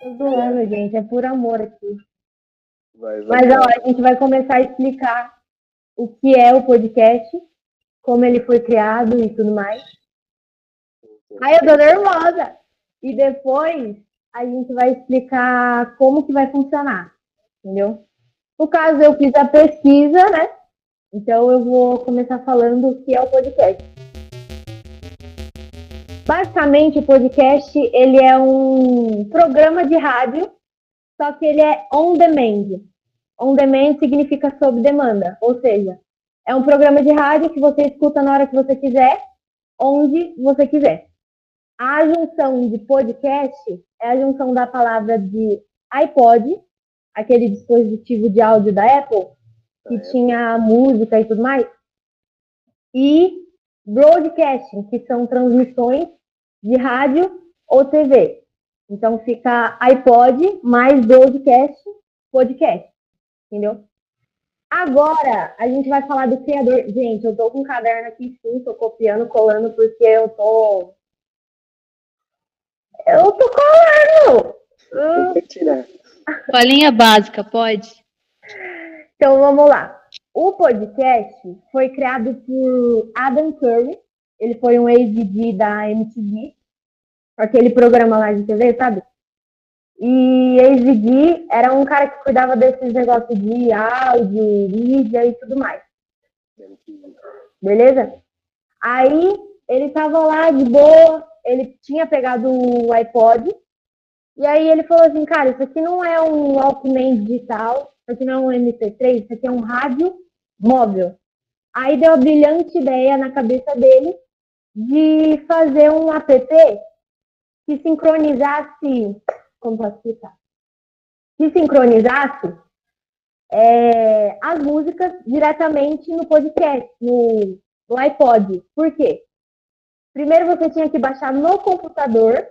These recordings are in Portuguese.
Tô zoando, gente. É por amor aqui. Vai, vai, Mas ó, a gente vai começar a explicar o que é o podcast, como ele foi criado e tudo mais. Ai, eu tô nervosa! E depois a gente vai explicar como que vai funcionar, entendeu? No caso, eu fiz a pesquisa, né? Então eu vou começar falando o que é o podcast. Basicamente, o podcast ele é um programa de rádio, só que ele é on demand. On demand significa sob demanda, ou seja, é um programa de rádio que você escuta na hora que você quiser, onde você quiser. A junção de podcast é a junção da palavra de iPod, aquele dispositivo de áudio da Apple, que é. tinha música e tudo mais, e broadcasting, que são transmissões de rádio ou TV. Então fica iPod mais broadcast, podcast entendeu? Agora, a gente vai falar do criador. Gente, eu tô com um caderno aqui sim, tô copiando, colando, porque eu tô. Eu tô colando! Colinha básica, pode? Então vamos lá. O podcast foi criado por Adam Curry. Ele foi um ex-DJ da MTV, aquele programa lá de TV, sabe? E Exigui era um cara que cuidava desses negócios de áudio, mídia e tudo mais. Beleza? Aí ele tava lá de boa, ele tinha pegado o iPod, e aí ele falou assim, cara, isso aqui não é um Walkman digital, isso aqui não é um MP3, isso aqui é um rádio móvel. Aí deu a brilhante ideia na cabeça dele de fazer um app que sincronizasse como posso explicar? Que sincronizasse é, as músicas diretamente no podcast, no, no iPod. Por quê? Primeiro você tinha que baixar no computador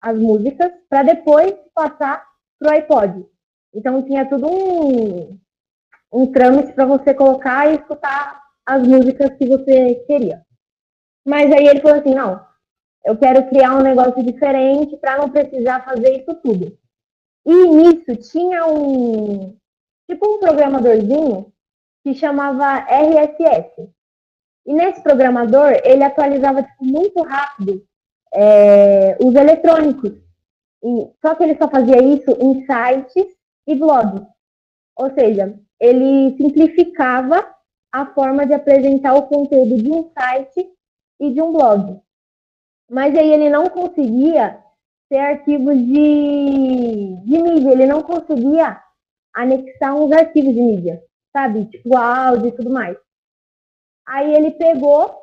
as músicas para depois passar para o iPod. Então tinha tudo um, um trâmite para você colocar e escutar as músicas que você queria. Mas aí ele falou assim, não, eu quero criar um negócio diferente para não precisar fazer isso tudo. E nisso tinha um tipo um programadorzinho que chamava RSS. E nesse programador ele atualizava tipo, muito rápido é, os eletrônicos. E, só que ele só fazia isso em sites e blogs. Ou seja, ele simplificava a forma de apresentar o conteúdo de um site e de um blog. Mas aí ele não conseguia ter arquivos de, de mídia, ele não conseguia anexar uns arquivos de mídia, sabe? Tipo áudio e tudo mais. Aí ele pegou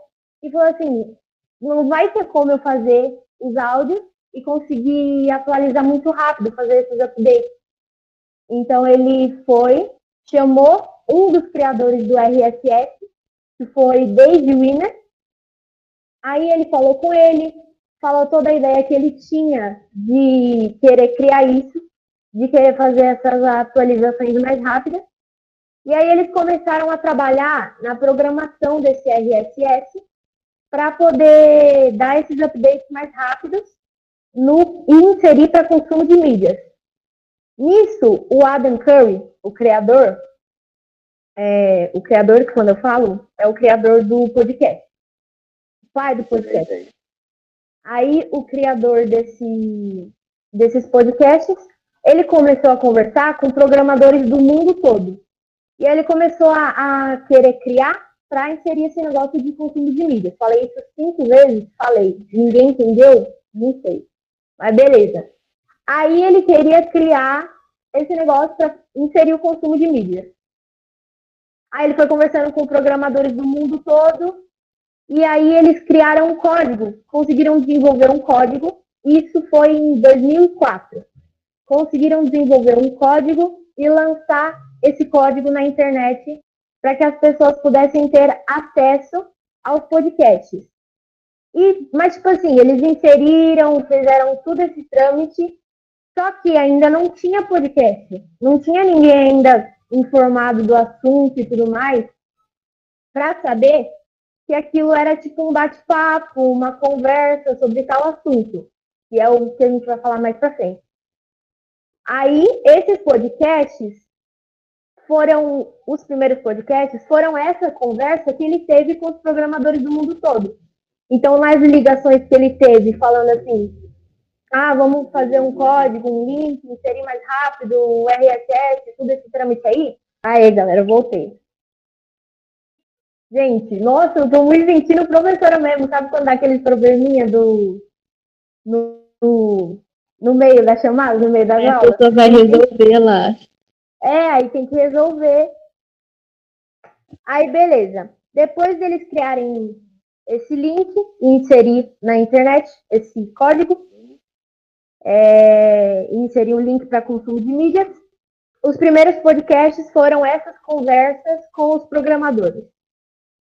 e falou assim: não vai ter como eu fazer os áudios e conseguir atualizar muito rápido, fazer esses updates. Então ele foi, chamou um dos criadores do RSS, que foi Dave Winner, Aí ele falou com ele, falou toda a ideia que ele tinha de querer criar isso, de querer fazer essas atualizações mais rápidas. E aí eles começaram a trabalhar na programação desse RSS para poder dar esses updates mais rápidos no, e inserir para consumo de mídias. Nisso, o Adam Curry, o criador, é, o criador, que quando eu falo, é o criador do podcast pai do podcast. Aí o criador desse, desses podcasts, ele começou a conversar com programadores do mundo todo. E aí ele começou a, a querer criar para inserir esse negócio de consumo de mídia. Falei isso cinco vezes, falei. Ninguém entendeu? Não sei. Mas beleza. Aí ele queria criar esse negócio para inserir o consumo de mídia. Aí ele foi conversando com programadores do mundo todo e aí eles criaram um código, conseguiram desenvolver um código. Isso foi em 2004. Conseguiram desenvolver um código e lançar esse código na internet para que as pessoas pudessem ter acesso aos podcasts. E, mas, tipo assim, eles inseriram, fizeram tudo esse trâmite, só que ainda não tinha podcast. Não tinha ninguém ainda informado do assunto e tudo mais para saber que aquilo era tipo um bate-papo, uma conversa sobre tal assunto, que é o que a gente vai falar mais para frente. Aí, esses podcasts foram, os primeiros podcasts foram essa conversa que ele teve com os programadores do mundo todo. Então, nas ligações que ele teve, falando assim, ah, vamos fazer um código, um link, inserir mais rápido, o RSS, tudo esse trâmite aí. Aí, galera, voltei. Gente, nossa, eu tô me sentindo professora mesmo. Sabe quando dá aqueles probleminha do. No, no, no, meio da chamada, no meio da é, aula? A pessoa vai resolver lá. É, aí tem que resolver. Aí, beleza. Depois deles criarem esse link e inserir na internet esse código, é, inserir um link para consumo de mídias. Os primeiros podcasts foram essas conversas com os programadores.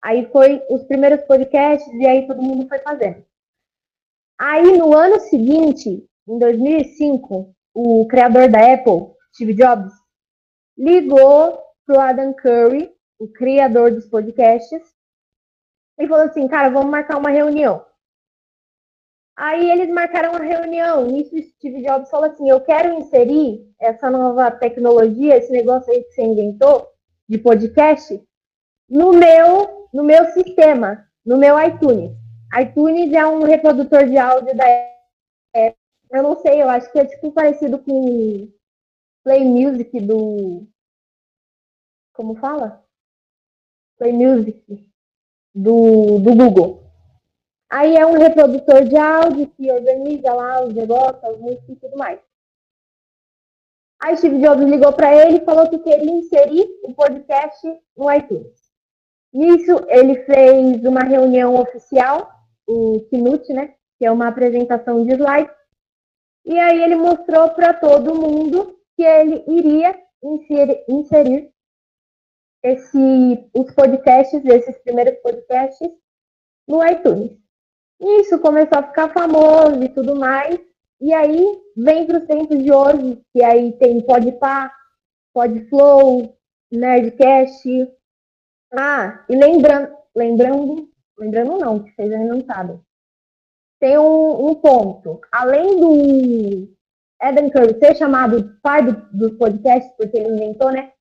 Aí foi os primeiros podcasts e aí todo mundo foi fazendo. Aí no ano seguinte, em 2005, o criador da Apple, Steve Jobs, ligou pro Adam Curry, o criador dos podcasts, e falou assim, cara, vamos marcar uma reunião. Aí eles marcaram uma reunião. Nisso, Steve Jobs falou assim: Eu quero inserir essa nova tecnologia, esse negócio aí que você inventou de podcast, no meu, no meu sistema, no meu iTunes. iTunes é um reprodutor de áudio da Apple. Eu não sei, eu acho que é tipo parecido com Play Music do. Como fala? Play Music do, do Google. Aí é um reprodutor de áudio que organiza lá os negócios, as músicas e tudo mais. Aí Steve Jobs ligou para ele e falou que queria inserir o podcast no iTunes. Nisso, ele fez uma reunião oficial, o Keynote, né? Que é uma apresentação de slides. E aí ele mostrou para todo mundo que ele iria inserir, inserir esse, os podcasts, esses primeiros podcasts, no iTunes. Isso começou a ficar famoso e tudo mais. E aí vem para os tempos de hoje, que aí tem Podpah, Podflow, Nerdcast. Ah, e lembrando, lembrando, lembrando não, que vocês ainda não sabem. Tem um, um ponto. Além do Adam Curry ser chamado pai do, do podcast, porque ele inventou, né?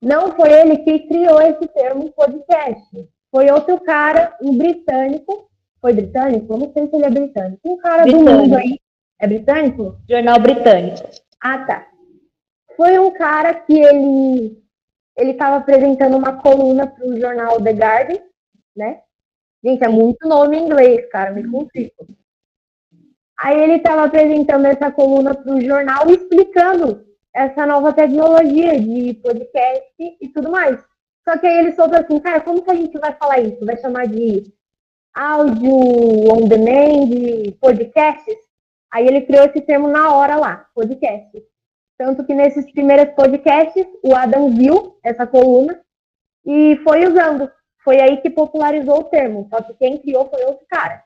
Não foi ele que criou esse termo podcast. Foi outro cara, um britânico, foi britânico? Eu não sei se ele é britânico. Um cara britânico. do mundo aí. É britânico? Jornal britânico. Ah, tá. Foi um cara que ele ele estava apresentando uma coluna para o jornal The Guardian, né? Gente, é muito nome em inglês, cara, me complico. Aí ele estava apresentando essa coluna para o jornal explicando essa nova tecnologia de podcast e tudo mais. Só que aí ele soltou assim, cara, como que a gente vai falar isso? Vai chamar de áudio on demand, podcasts, aí ele criou esse termo na hora lá, podcast. Tanto que nesses primeiros podcasts, o Adam viu essa coluna e foi usando. Foi aí que popularizou o termo, só que quem criou foi outro cara.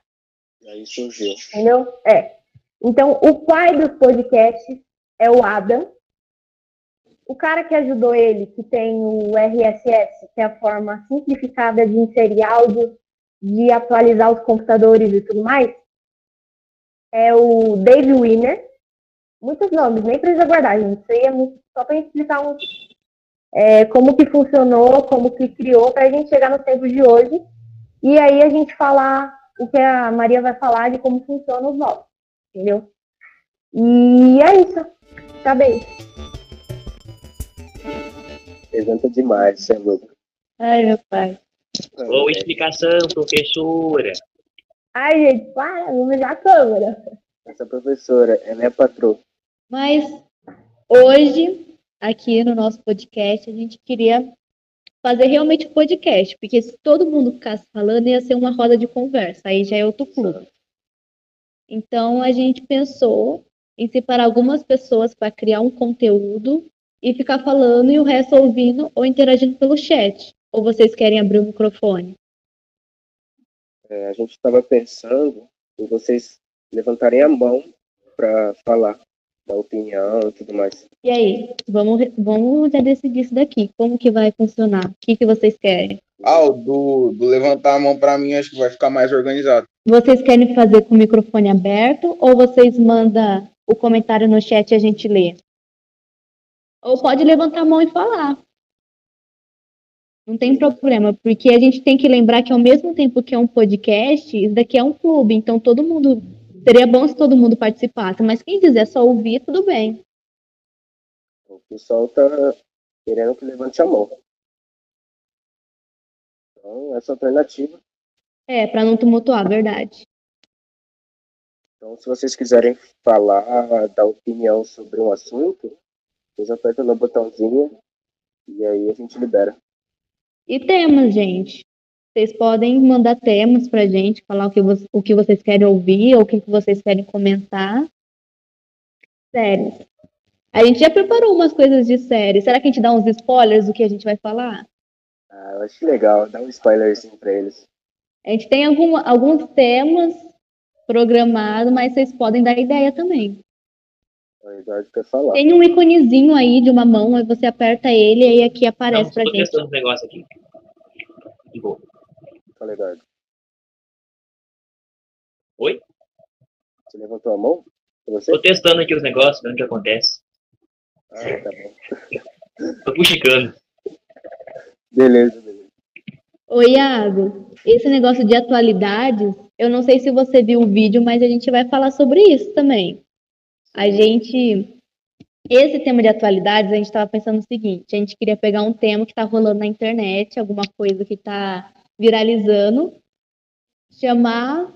Aí surgiu. Entendeu? É. Então, o pai dos podcasts é o Adam. O cara que ajudou ele, que tem o RSS, que é a forma simplificada de inserir áudio de atualizar os computadores e tudo mais, é o Dave Winner. Muitos nomes, nem precisa guardar, gente. Isso aí é muito, só para explicar um, é, como que funcionou, como que criou, para a gente chegar no tempo de hoje. E aí a gente falar o que a Maria vai falar de como funcionam os novos, entendeu? E é isso. Tá bem. Representa demais, você é louco. Ai, meu pai. Boa explicação, professora. Ai, gente, para, vamos ver a câmera. Essa professora, ela é patroa. Mas hoje, aqui no nosso podcast, a gente queria fazer realmente um podcast, porque se todo mundo ficasse falando, ia ser uma roda de conversa, aí já é outro clube. Então, a gente pensou em separar algumas pessoas para criar um conteúdo e ficar falando e o resto ouvindo ou interagindo pelo chat. Ou vocês querem abrir o microfone? É, a gente estava pensando em vocês levantarem a mão para falar da opinião e tudo mais. E aí, vamos, vamos já decidir isso daqui. Como que vai funcionar? O que, que vocês querem? Ah, o do, do levantar a mão para mim acho que vai ficar mais organizado. Vocês querem fazer com o microfone aberto ou vocês mandam o comentário no chat e a gente lê? Ou pode levantar a mão e falar. Não tem problema, porque a gente tem que lembrar que ao mesmo tempo que é um podcast, isso daqui é um clube, então todo mundo. Seria bom se todo mundo participasse, mas quem quiser só ouvir, tudo bem. O pessoal tá querendo que levante a mão. Então, essa alternativa. É, para não tumultuar, verdade. Então, se vocês quiserem falar, dar opinião sobre um assunto, vocês apertam no botãozinho e aí a gente libera. E temas, gente. Vocês podem mandar temas pra gente, falar o que, o que vocês querem ouvir ou o que vocês querem comentar. Séries. A gente já preparou umas coisas de série. Será que a gente dá uns spoilers do que a gente vai falar? Ah, eu acho legal. Dá um spoilerzinho pra eles. A gente tem algum, alguns temas programados, mas vocês podem dar ideia também. O Eduardo quer falar. Tem um iconezinho aí de uma mão, aí você aperta ele e aí aqui aparece Não, pra gente. um aqui. De Fala, Eduardo. Oi? Você levantou a mão? Você? Tô testando aqui os negócios, vendo o que acontece. Ah, tá bom. Tô puxicando. Beleza, beleza. Ô, Iago, esse negócio de atualidades, eu não sei se você viu o vídeo, mas a gente vai falar sobre isso também. A gente. Esse tema de atualidades, a gente estava pensando o seguinte: a gente queria pegar um tema que está rolando na internet, alguma coisa que está viralizando, chamar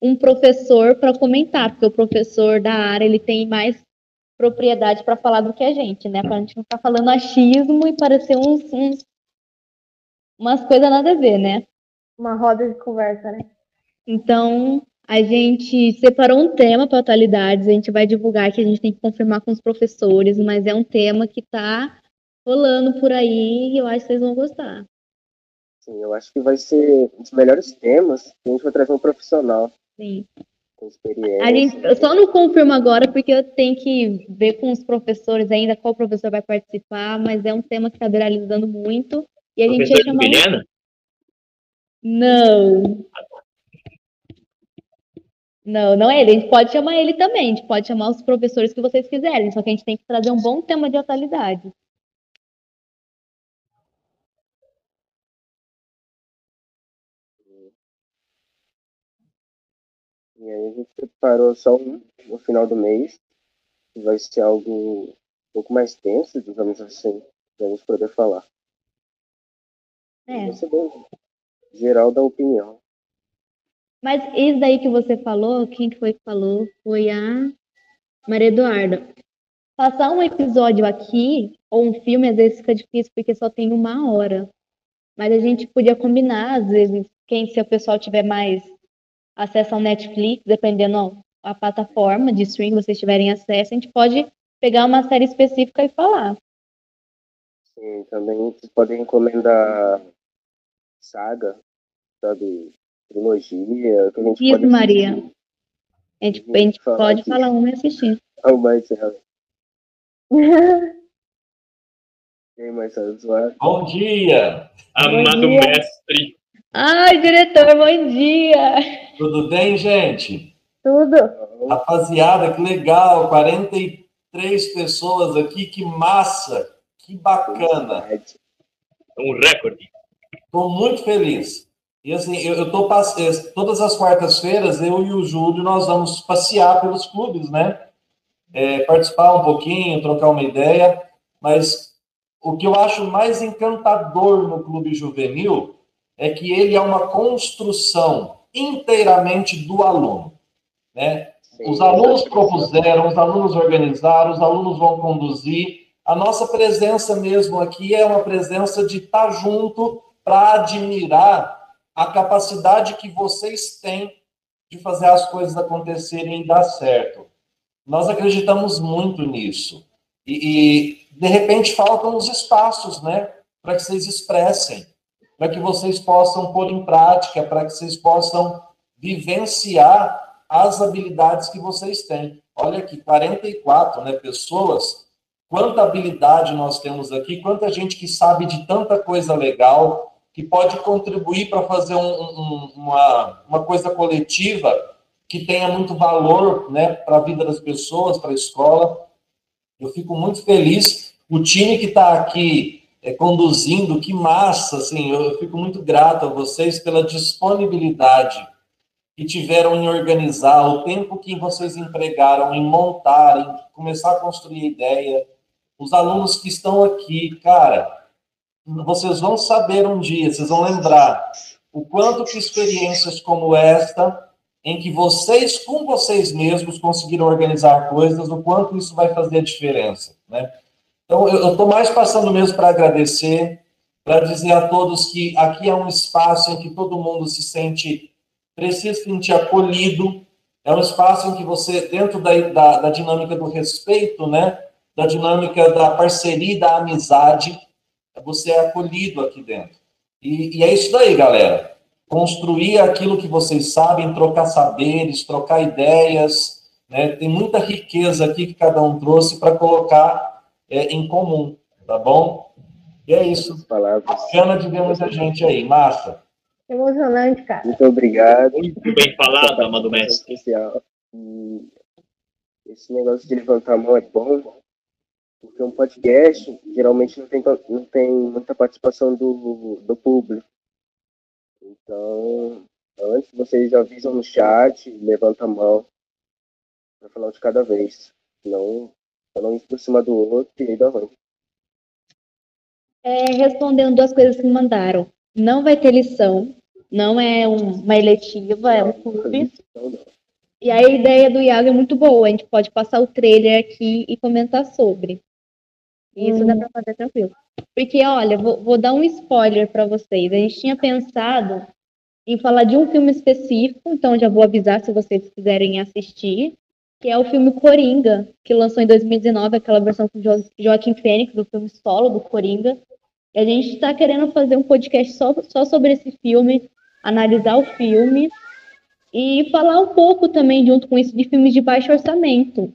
um professor para comentar, porque o professor da área ele tem mais propriedade para falar do que a gente, né? Para a gente não ficar falando achismo e parecer uns, uns umas coisas nada a ver, né? Uma roda de conversa, né? Então, a gente separou um tema para atualidades, a gente vai divulgar que a gente tem que confirmar com os professores, mas é um tema que está rolando por aí e eu acho que vocês vão gostar. Sim, eu acho que vai ser um dos melhores temas que a gente vai trazer um profissional Sim. com experiência. A gente, eu só não confirmo agora porque eu tenho que ver com os professores ainda qual professor vai participar, mas é um tema que está viralizando muito. E a gente ia chamar. um Milena? Não. Não, não é ele. A gente pode chamar ele também. A gente pode chamar os professores que vocês quiserem. Só que a gente tem que trazer um bom tema de atualidade. E aí a gente preparou só um no final do mês, que vai ser algo um pouco mais tenso, digamos assim, pra gente poder falar. É. Vai ser geral da opinião. Mas isso daí que você falou, quem que foi que falou? Foi a Maria Eduarda. Passar um episódio aqui, ou um filme, às vezes fica difícil, porque só tem uma hora. Mas a gente podia combinar, às vezes, quem, se o pessoal tiver mais acesso ao Netflix, dependendo a plataforma de streaming que vocês tiverem acesso, a gente pode pegar uma série específica e falar. Sim, também vocês podem encomendar saga, sabe? Trilogia, que a gente Isso, pode Maria. assistir. A gente, a gente Falar pode aqui. falar uma e assistir. Ah, o Marcelo. E aí, Marcelo, zoado? Bom dia, Amado dia. mestre. Ai, diretor, bom dia! Tudo bem, gente? Tudo. Rapaziada, que legal, 43 pessoas aqui, que massa, que bacana. É um recorde. Estou muito feliz. E assim, eu, eu tô passe- eh, todas as quartas-feiras, eu e o Júlio, nós vamos passear pelos clubes, né? É, participar um pouquinho, trocar uma ideia, mas o que eu acho mais encantador no clube juvenil é que ele é uma construção inteiramente do aluno, né? Sim, Os alunos propuseram, os alunos organizaram, os alunos vão conduzir. A nossa presença mesmo aqui é uma presença de estar junto para admirar a capacidade que vocês têm de fazer as coisas acontecerem e dar certo. Nós acreditamos muito nisso. E, e, de repente faltam os espaços, né, para que vocês expressem, para que vocês possam pôr em prática, para que vocês possam vivenciar as habilidades que vocês têm. Olha aqui, 44 né, pessoas. Quanta habilidade nós temos aqui, quanta gente que sabe de tanta coisa legal, que pode contribuir para fazer um- um- uma, uma coisa coletiva que tenha muito valor né, para a vida das pessoas, para a escola. Eu fico muito feliz o time que está aqui é, conduzindo, que massa, assim, eu, eu fico muito grato a vocês pela disponibilidade que tiveram em organizar, o tempo que vocês empregaram em montar, em começar a construir ideia, os alunos que estão aqui, cara, vocês vão saber um dia, vocês vão lembrar o quanto que experiências como esta, em que vocês, com vocês mesmos, conseguiram organizar coisas, o quanto isso vai fazer a diferença, né? Então, eu estou mais passando mesmo para agradecer, para dizer a todos que aqui é um espaço em que todo mundo se sente, precisa se sentir acolhido, é um espaço em que você, dentro da, da, da dinâmica do respeito, né, da dinâmica da parceria, da amizade, você é acolhido aqui dentro. E, e é isso daí, galera. Construir aquilo que vocês sabem, trocar saberes, trocar ideias. Né? Tem muita riqueza aqui que cada um trouxe para colocar é, em comum, tá bom? E é isso. Palavras. Bacana de ver muita gente aí. Massa. Emocionante, cara. Muito obrigado. Muito bem falado, amado mestre. Especial. E esse negócio de levantar a mão é bom, porque um podcast geralmente não tem, não tem muita participação do, do público. Então, antes vocês já avisam no chat, levanta a mão para falar de cada vez. Senão, falar um por cima do outro e aí dá ruim. É, respondendo duas coisas que me mandaram. Não vai ter lição, não é um- uma eletiva, é um clube. Não. E a ideia do Iago é muito boa, a gente pode passar o trailer aqui e comentar sobre. Isso dá pra fazer tranquilo. Porque, olha, vou, vou dar um spoiler pra vocês. A gente tinha pensado em falar de um filme específico, então já vou avisar se vocês quiserem assistir, que é o filme Coringa, que lançou em 2019, aquela versão com jo Joaquim Fênix, do filme solo do Coringa. E a gente está querendo fazer um podcast só, só sobre esse filme, analisar o filme e falar um pouco também, junto com isso, de filmes de baixo orçamento.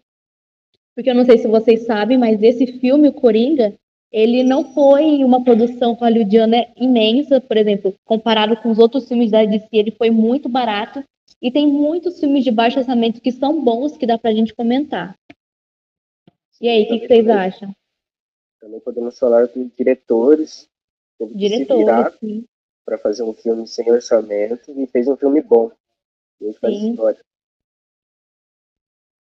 Porque eu não sei se vocês sabem, mas esse filme, Coringa, ele não foi uma produção hollywoodiana imensa, por exemplo, comparado com os outros filmes da DC, ele foi muito barato. E tem muitos filmes de baixo orçamento que são bons, que dá pra gente comentar. E aí, o que, que vocês acham? Também podemos falar dos diretores. Diretores, sim. para fazer um filme sem orçamento e fez um filme bom. E a gente faz Sim. história.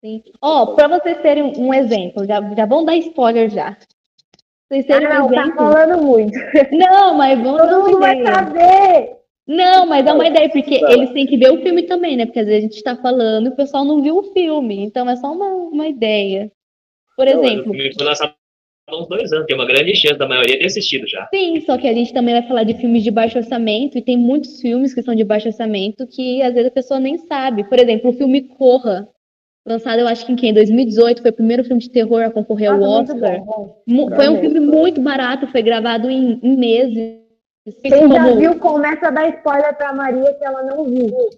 sim. Ó, pra vocês terem um exemplo, já, já vão dar spoiler já. Pra vocês Ah, terem um não, tá exemplo. falando muito. Não, mas vamos dar Todo mundo vai saber. Não, mas dá uma ideia, porque eles têm que ver o filme também, né? Porque às vezes a gente tá falando e o pessoal não viu o filme. Então é só uma, uma ideia. Por Não, exemplo, O filme foi lançado há uns dois anos, tem uma grande chance da maioria ter assistido já. sim, só que a gente também vai falar de filmes de baixo orçamento, e tem muitos filmes que são de baixo orçamento que às vezes a pessoa nem sabe. Por exemplo, o filme Corra, lançado eu acho que em quem? 2018, foi o primeiro filme de terror a concorrer ao Nossa, muito Oscar. Foi um filme muito barato, foi gravado em, em meses. Quem já viu, começa a dar spoiler pra Maria que ela não viu.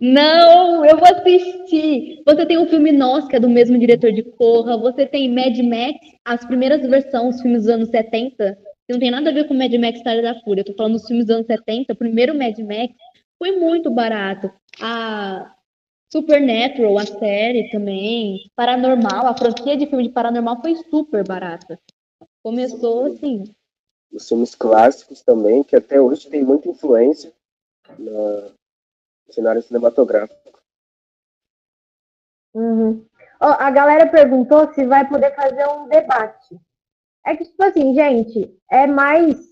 Não, eu vou assistir. Você tem um filme Nós, que é do mesmo diretor de Corra. Você tem Mad Max, as primeiras versões, os filmes dos anos 70. Que não tem nada a ver com Mad Max História da Fúria. Eu tô falando dos filmes dos anos 70. O primeiro Mad Max foi muito barato. A Supernatural, a série também. Paranormal, a franquia de filme de Paranormal foi super barata. Começou assim. Os filmes clássicos também, que até hoje tem muita influência no cenário cinematográfico. Uhum. Ó, a galera perguntou se vai poder fazer um debate. É que, tipo assim, gente, é mais.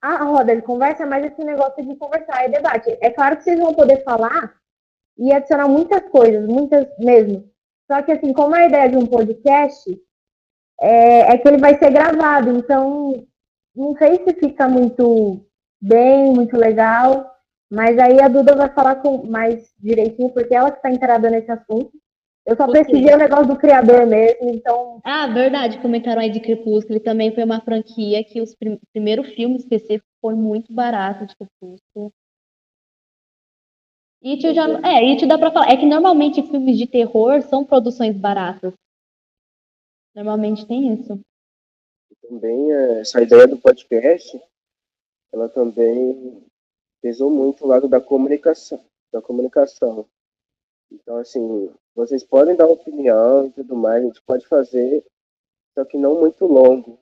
A roda de conversa é mais esse negócio de conversar, é debate. É claro que vocês vão poder falar e adicionar muitas coisas, muitas mesmo. Só que, assim, como a ideia de um podcast é, é que ele vai ser gravado, então não sei se fica muito bem, muito legal. Mas aí a Duda vai falar com mais direitinho, porque ela que está inteirada nesse assunto. Eu só pesquisei o negócio do criador mesmo, então. Ah, verdade, comentaram aí de Crepúsculo, ele também foi uma franquia que os prim primeiro filme específico foi muito barato de Crepúsculo. It já, é, It dá pra falar, é que normalmente filmes de terror são produções baratas. Normalmente tem isso. Também eh, essa ideia do podcast, ela também pesou muito o lado da comunicação, da comunicação. Então, assim, vocês podem dar opinião e tudo mais, a gente pode fazer só que não muito longo,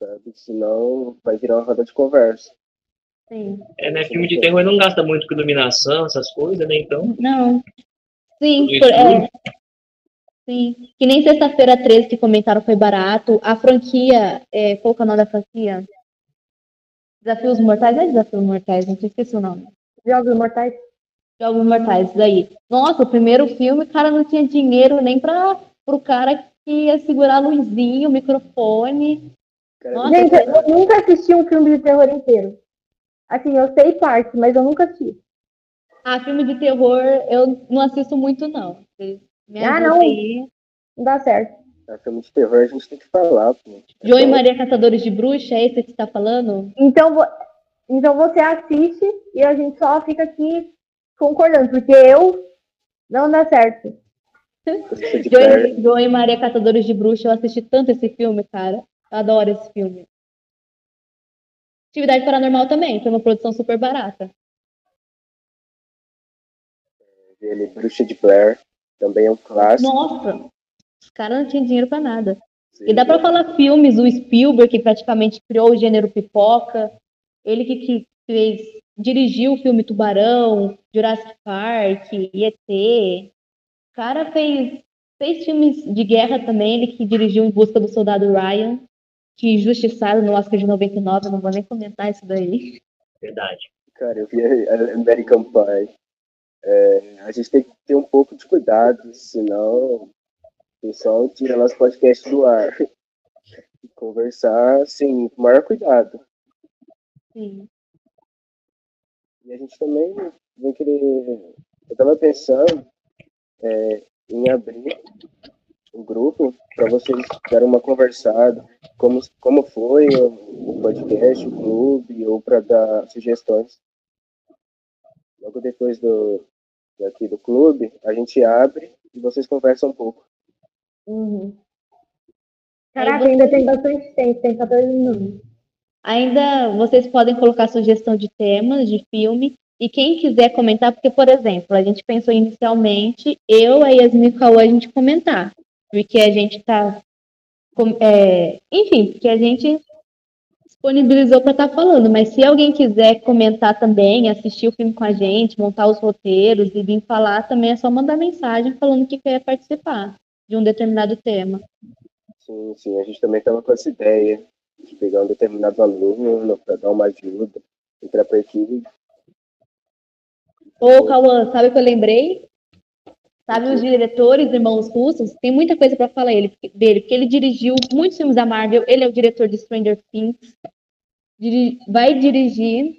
sabe? Senão vai virar uma roda de conversa. Sim. É, né? Filme de terror não gasta muito com iluminação, essas coisas, né? Então, Não. Sim, por- é. Sim. Que nem sexta-feira 13 que comentaram foi barato. A franquia, é, qual é o nome da franquia? Desafios Mortais? É Desafios Mortais, não sei, esqueci o nome. Jogos Mortais. Jogos Mortais, isso daí. Nossa, o primeiro filme, o cara não tinha dinheiro nem para pro cara que ia segurar a luzinha, o microfone. Nossa, Gente, eu nunca assisti um filme de terror inteiro. Assim, eu sei parte, mas eu nunca assisti. Ah, filme de terror eu não assisto muito, não. Me Ah, não. aí. Não dá certo. a filme de terror a gente tem que falar, pô. João e Maria Caçadores de Bruxa, é esse que você tá falando? Então, vo- então você assiste e a gente só fica aqui concordando, porque eu não dá certo. João, e- João e Maria Caçadores de Bruxa, eu assisti tanto esse filme, cara. Eu adoro esse filme. Atividade Paranormal também, foi uma produção super barata. dele, Bruxa de Blair, também é um clássico. Nossa, os caras não tinham dinheiro pra nada. E dá pra falar filmes, o Spielberg, que praticamente criou o gênero pipoca, ele que, que fez, dirigiu o filme Tubarão, Jurassic Park, E.T. O cara fez, fez filmes de guerra também, ele que dirigiu Em Busca do Soldado Ryan, que injustiçado no Oscar de 99, eu não vou nem comentar isso daí. verdade. Cara, eu vi a American Pie. É, a gente tem que ter um pouco de cuidado, senão o pessoal tira nosso podcast do ar. E conversar, assim, com o maior cuidado. Sim. E a gente também vai querer. Eu tava pensando é, em abrir um grupo para vocês darem uma conversada, como, como foi o podcast, o clube, ou para dar sugestões. Logo depois do daqui do clube, a gente abre e vocês conversam um pouco. Uhum. Caraca, você- ainda tem bastante tempo, tem 14 minutos. Ainda vocês podem colocar sugestão de temas, de filme, e quem quiser comentar, porque, por exemplo, a gente pensou inicialmente, eu, a Yasmin e o Cauã, a gente comentar, porque a gente tá, com- é, enfim, porque a gente disponibilizou para estar falando, mas se alguém quiser comentar também, assistir o filme com a gente, montar os roteiros e vir falar, também é só mandar mensagem falando que quer participar de um determinado tema. Sim, sim, a gente também estava com essa ideia de pegar um determinado aluno para dar uma ajuda, entrar para a equipe. Ô, Cauã, sabe o que eu lembrei? Sabe os diretores, irmãos russos? Tem muita coisa para falar ele, dele, porque ele dirigiu muitos filmes da Marvel, ele é o diretor de Stranger Things, diri- vai dirigir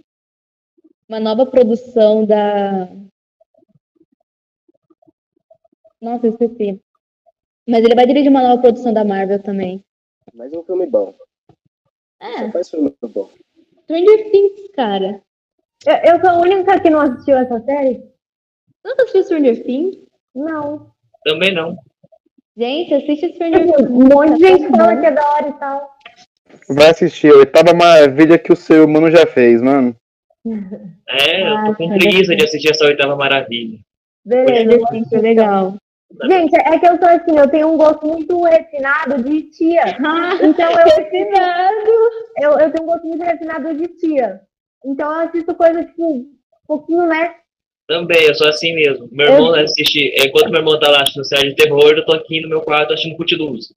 uma nova produção da. Nossa, eu esqueci. Mas ele vai dirigir uma nova produção da Marvel também. Mais um filme bom. Só É, faz filme bom. Stranger Things, cara. Eu, eu sou a única que não assistiu essa série? Nunca assistiu Stranger Things? Não. Também não. Gente, assiste Stranger Things. Um monte de gente fala que é da hora e tal. Vai assistir a oitava maravilha que o ser humano já fez, mano. É, eu tô com Ah, preguiça de assistir essa oitava maravilha. Beleza. É legal. Gente, é que eu sou assim, eu tenho um gosto muito refinado de tia. Então eu, eu, eu tenho um gosto muito refinado de tia. Então eu assisto coisa, tipo, um pouquinho, né? Também, eu sou assim mesmo. Meu irmão assiste, enquanto meu irmão tá lá assistindo série de terror, eu tô aqui no meu quarto assistindo Cutiluz.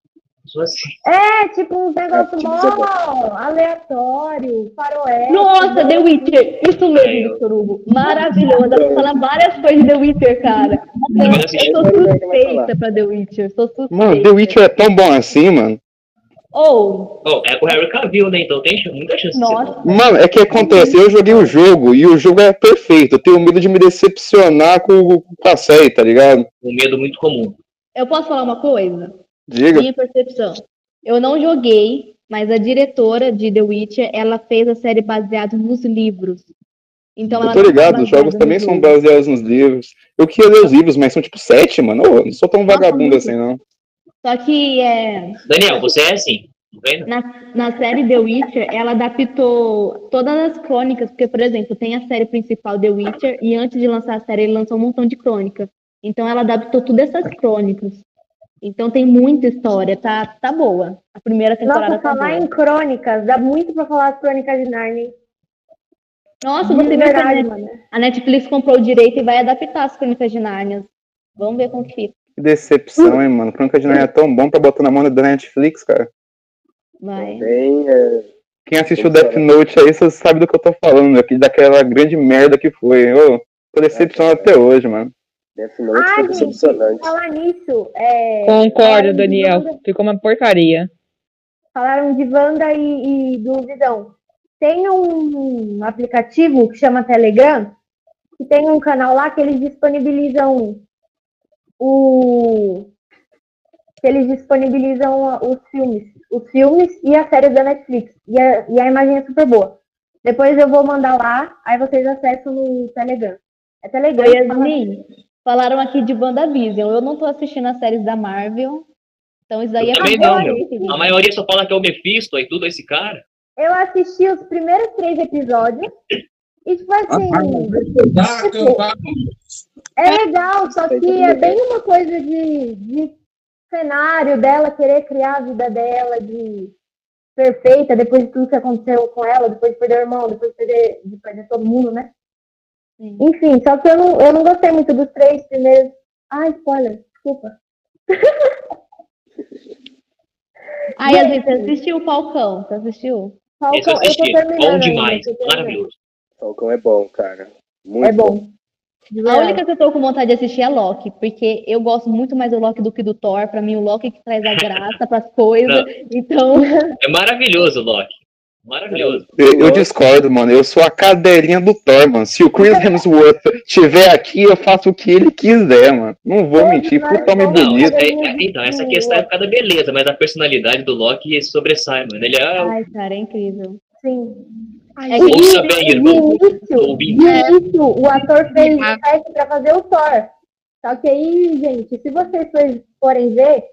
Sou assim. É, tipo uns negócios tipo, mó você gosta. aleatório, faroeste. Nossa, The Witcher! Isso É, mesmo, Victor Hugo. Maravilhoso. Dá pra falar várias coisas de The Witcher, cara. Assistir. eu sou suspeita pra The Witcher. Sou suspeita. Mano, The Witcher é tão bom assim, mano. Ou, Oh, é com o Harry Cavill, né? Então tem muita chance de ser nossa. bom. Mano, é que acontece, eu joguei o jogo e o jogo é perfeito. Eu tenho medo de me decepcionar com, com a série, tá ligado? Um medo muito comum. Eu posso falar uma coisa? Diga. Minha percepção. Eu não joguei, mas a diretora de The Witcher, ela fez a série baseada nos livros. Então Eu tô foi ligado, os jogos também nos são baseados nos livros. Eu queria ler os livros, mas são tipo sete, mano. Eu não sou tão vagabundo assim, não. Só que é, Daniel, você é assim. Não? Na, na série The Witcher, ela adaptou todas as crônicas, porque, por exemplo, tem a série principal The Witcher, e antes de lançar a série, ele lançou um montão de crônicas. Então ela adaptou todas essas crônicas. Então tem muita história, tá, tá boa. A primeira temporada Nossa, tá falar boa. em crônicas, dá muito pra falar as crônicas de Narnia. Nossa, você que a verdade, Net- mano. a Netflix comprou o direito e vai adaptar as Crônicas de Nárnia. Vamos ver como fica. Que decepção, hein, mano. Crônica de Narnia é tão bom pra botar na mão da Netflix, cara. Vai. Também, é, Quem assistiu Death Note aí, você sabe do que eu tô falando, aquele- daquela grande merda que foi. Ô, tô decepcionado até hoje, mano. Death Note foi decepcionante. Falar nisso, é, Concordo, Daniel. Wanda- Ficou uma porcaria. Falaram de Wanda e, e do Visão. Tem um aplicativo que chama Telegram, que tem um canal lá que eles disponibilizam o. que eles disponibilizam os filmes. Os filmes e as séries da Netflix. E a, e a imagem é super boa. Depois eu vou mandar lá, aí vocês acessam no Telegram. É Telegram. Oi, Yasmin. Falaram aqui de WandaVision. Eu não tô assistindo as séries da Marvel. Então isso daí Eu é também pra não, meu. A maioria só fala que é o Mephisto e tudo esse cara. Eu assisti os primeiros três episódios. E, tipo assim, é legal, só que é bem uma coisa de, de cenário dela querer criar a vida dela de perfeita, depois de tudo que aconteceu com ela, depois de perder o irmão, depois de perder, de perder todo mundo, né? Sim. Enfim, só que eu não, eu não gostei muito dos três primeiros. Ah, spoiler, desculpa. Ah, Yasmin, você assistiu o Falcão? Você assistiu? Esse eu Falcão, eu tô assisti. terminando Bom ainda, demais. terminando. Maravilhoso. Falcão é bom, cara. Muito É bom. De A verdade. única que eu tô com vontade de assistir é Loki, porque eu gosto muito mais do Loki do que do Thor. Pra mim, o Loki que traz a graça pras coisas. Então, É maravilhoso, Loki. Maravilhoso. Eu, eu discordo, mano. Eu sou a cadelinha do Thor, mano. Se o Chris Hemsworth estiver aqui, eu faço o que ele quiser, mano. Não vou mentir, puta homem Não, bonito. é- é- então, essa questão é por causa da beleza, mas a personalidade do Loki sobressai, mano. Ele é. ai, cara, é incrível. Sim. É que Ouça bem, irmão. O ator fez o teste pra fazer o Thor. Só que aí, gente, se vocês for- forem ver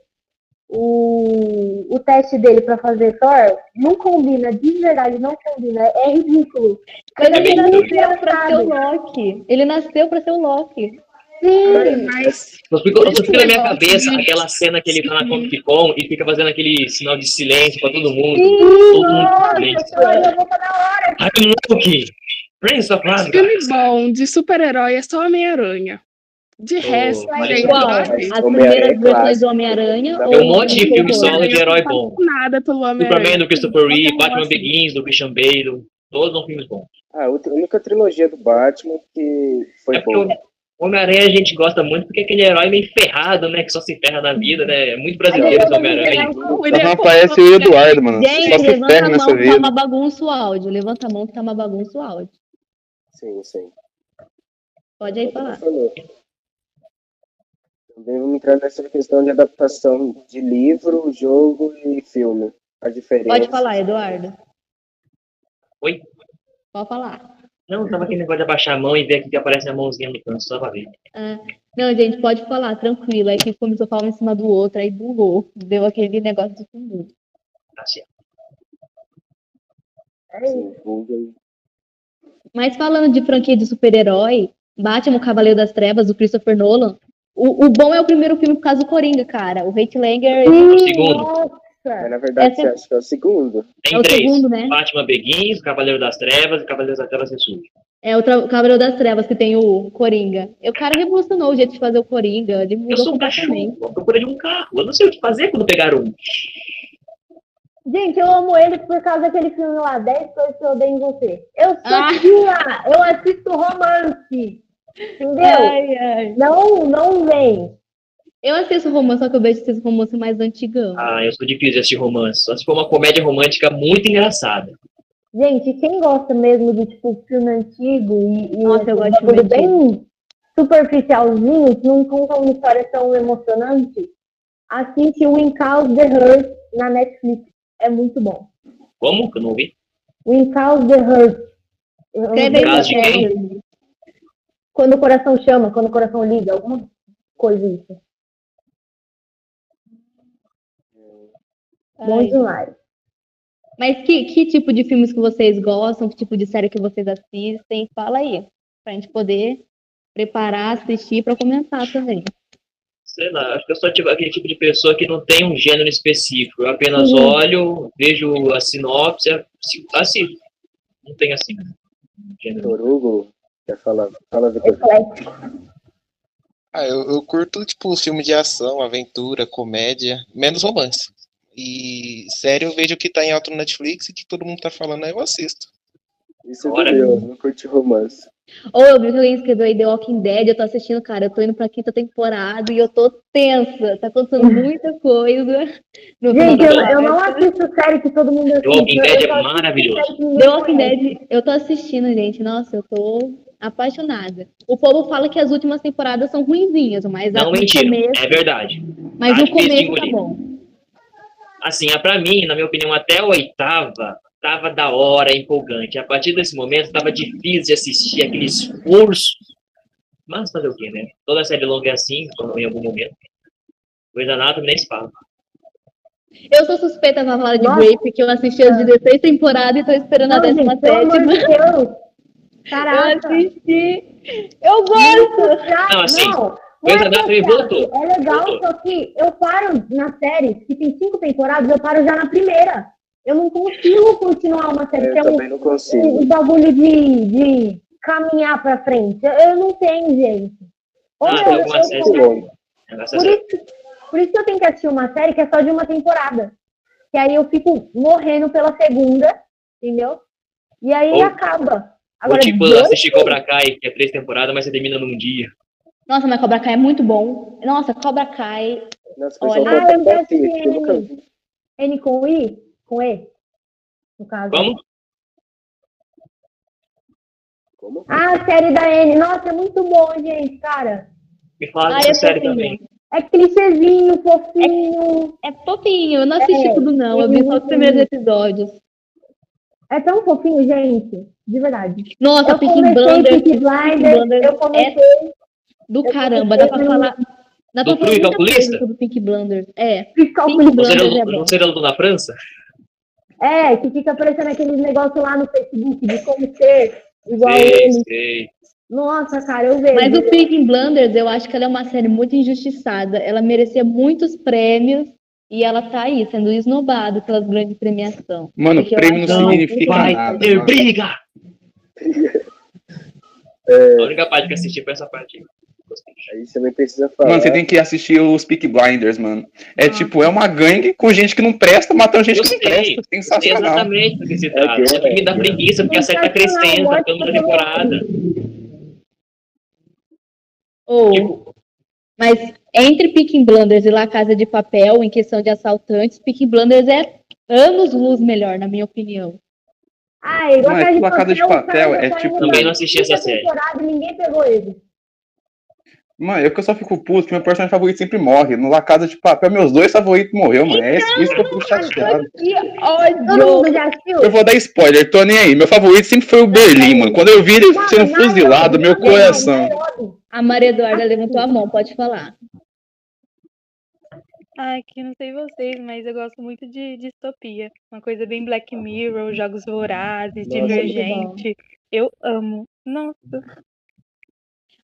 o, o teste dele pra fazer Thor, não combina, de verdade, não combina. É ridículo. É ele nasceu pra ser o. Loki. Ele nasceu pra ser o Loki. Sim, Mas Só fica, só fica na minha cabeça aquela cena que ele tá na. Comic Con e fica fazendo aquele sinal de silêncio pra todo mundo. sim, Todo mundo nossa, hora. I'm Loki! Prince of Asgard! filme bom de super-herói é só Homem-Aranha. De resto, mas gente, Igual, eu as primeiras é versões do Homem-Aranha. Tem Tem um monte de filme solo de herói bom. nada pelo Homem-Aranha. Superman do Christopher Reeve, Batman. Begins do Christian Bale. Todos são filmes bons. Ah, a única trilogia do Batman que foi É boa. O Homem-Aranha a gente gosta muito porque é aquele herói meio ferrado, né? Que só se ferra na vida, né? É muito brasileiro esse Homem-Aranha. Não, ele Só não é aparece o Eduardo, mano. Gente, Só se levanta ferra a nessa mão que tá vida. uma bagunça o áudio. Levanta a mão que tá uma bagunça o áudio. Sim, sim. Pode aí falar. Também vamos entrar nessa questão de adaptação de livro, jogo e filme. A diferença. Pode falar, Eduardo. Oi? Pode falar. Não, tava aquele negócio de abaixar a mão e ver que aparece a mãozinha no canto, só pra ver. Não, gente, pode falar, tranquilo. Aí que começou a falar um em cima do outro, aí bugou. Deu aquele negócio de fundo. Tá certo. É. Mas falando de franquia de super-herói, Batman, o Cavaleiro das Trevas, do Christopher Nolan, o, o bom é o primeiro filme por causa do Coringa, cara. O Heath Ledger o segundo. Mas na verdade Essa- você acha que é o segundo. Tem é o três. segundo, né? Batman Begins, Cavaleiro das Trevas e Cavaleiro das Trevas Ressurge. É o, tra- o Cavaleiro das Trevas que tem o Coringa. O cara revolucionou o jeito de fazer o Coringa. Ele Eu mudou sou um cachorro, à procura de um carro. Eu não sei o que fazer quando pegar um. Gente, eu amo ele por causa daquele filme lá, 10 coisas que eu odeio em você. Eu sou Ah. tia, eu assisto romance. Entendeu? Ai, ai. Não, não vem. Eu assisto romance, só que eu vejo esses romances mais antigão. Ah, eu sou difícil de assistir romance. Só se for uma comédia romântica muito engraçada. Gente, quem gosta mesmo do tipo filme antigo e, e Nossa, eu um gosto de filme bem superficialzinho, que não conta uma história tão emocionante, assiste o In Cause the Hurt na Netflix. É muito bom. Como? Que eu não ouvi? O In Cause the Hurt. Escreve aí de é. Quando o coração chama, quando o coração liga, alguma coisa isso. Bom Ai. demais. Mas que, que tipo de filmes que vocês gostam? Que tipo de série que vocês assistem? Fala aí. Pra gente poder preparar, assistir pra comentar também. sei lá, acho que eu sou tipo, aquele tipo de pessoa que não tem um gênero específico. Eu apenas Uhum. olho, vejo a sinopse, assi- assisto. Não tem assim. Gênero. Vitor Hugo, quer falar? Fala. Eclético. Ah, eu, eu curto, tipo, filme de ação, aventura, comédia, menos romance. E série eu vejo que tá em alto no Netflix e que todo mundo tá falando, aí eu assisto. Isso é meu, não curte romance. Ou eu vi que alguém escreveu aí The Walking Dead, eu tô assistindo, cara, eu tô indo pra quinta temporada e eu tô tensa. Tá acontecendo muita coisa. No Gente, eu, eu não assisto série que todo mundo assiste. Walking eu Dead é maravilhoso. The Walking. Dead, eu tô assistindo, gente. Nossa, eu tô apaixonada. O povo fala que as últimas temporadas são ruinzinhas, mas Não mentira, começo, é verdade. mas difícil de começo tá bom. Assim, a- pra mim, na minha opinião, até a oitava tava da hora, empolgante. A partir desse momento tava difícil de assistir aquele esforço. Mas fazer o quê, né? Toda série longa é assim, em algum momento. Coisa nada, nem se fala. Eu sou suspeita pra falar de Nossa. Grey, porque eu assisti as 16 temporadas e tô esperando a Não, sétima. de Deus. Eu Caraca. assisti. Eu gosto. Não, assim, não, Não é Anatomy chato, voltou. É legal, Voltou. só que eu paro nas séries que tem cinco temporadas, eu paro já na primeira. Eu não consigo continuar uma série que é Eu um, também não um, consigo. um bagulho de, de caminhar pra frente. Eu, eu não tenho, gente. Ou Ah, eu- eu- eu- por, isso, por isso que eu tenho que assistir uma série que é só de uma temporada. Que aí eu fico morrendo pela segunda, entendeu? E aí Ou- acaba. Ou Agora, tipo, dois assistir Cobra Kai, que é três temporadas, mas você termina num dia. Nossa, mas Cobra Kai é muito bom. Nossa, Cobra Kai. Nossa, Olha- Ah, eu já assisti vi. N com I? Com E? No caso. Como? Como? Ah, a série da N. Nossa, é muito bom, gente, cara. Me fala dessa é série fofinho. também. É clichêzinho, fofinho. É fofinho. Eu não assisti É, tudo, não. Eu vi só os primeiros episódios. É tão fofinho, gente. De verdade. Nossa, Eu Peaky comecei Blinders Peaky Blinders, Blinders eu comecei... do eu caramba. Dá pra falar. Dá pra Do falar muita coisa sobre Pink Blinders. É. Você Blinders é não, bom. você não na França? É, que fica aparecendo aqueles negócios lá no Facebook de como ser igual Sei, ele. sei. Nossa, cara, eu vejo. Mas o Peaky Blinders, eu acho que ela é uma série muito injustiçada. Ela merecia muitos prêmios e ela tá aí, sendo esnobada pelas grandes premiações. Mano, prêmio não significa Vai nada. ter mano. briga! É, A única parte que assisti foi essa parte. Aí você nem precisa falar. Mano, você tem que assistir os Peak Blinders, mano. É tipo, é uma gangue com gente que não presta, matando gente Eu que não sei, presta. Sensacional. exatamente do que se É que- Só que me dá preguiça, porque a série tá crescendo, tá ficando temporada. Ou, Tipo, mas entre Peaky Blinders e La Casa de Papel, em questão de assaltantes, Peaky Blinders é anos luz melhor, na minha opinião. Ai, é que La Casa de o cara Papel é tá tipo- Também não assisti essa série. ninguém pegou ele. Mano, é que eu só fico puto que meu personagem favorito sempre morre. No La Casa de Papel, meus dois favoritos morreu, mano. É isso, isso que eu fico chateado. Que ódio! Eu vou dar spoiler, tô nem aí. Meu favorito sempre foi o Berlim, mano. Quando eu vi ele Não, sendo não, fuzilado, meu não, coração. não, A Maria Eduarda levantou a mão, pode falar. Ai, que não sei vocês, mas eu gosto muito de distopia. Uma coisa bem Black Mirror, Jogos Vorazes, Nossa, Divergente. Eu amo. Nossa.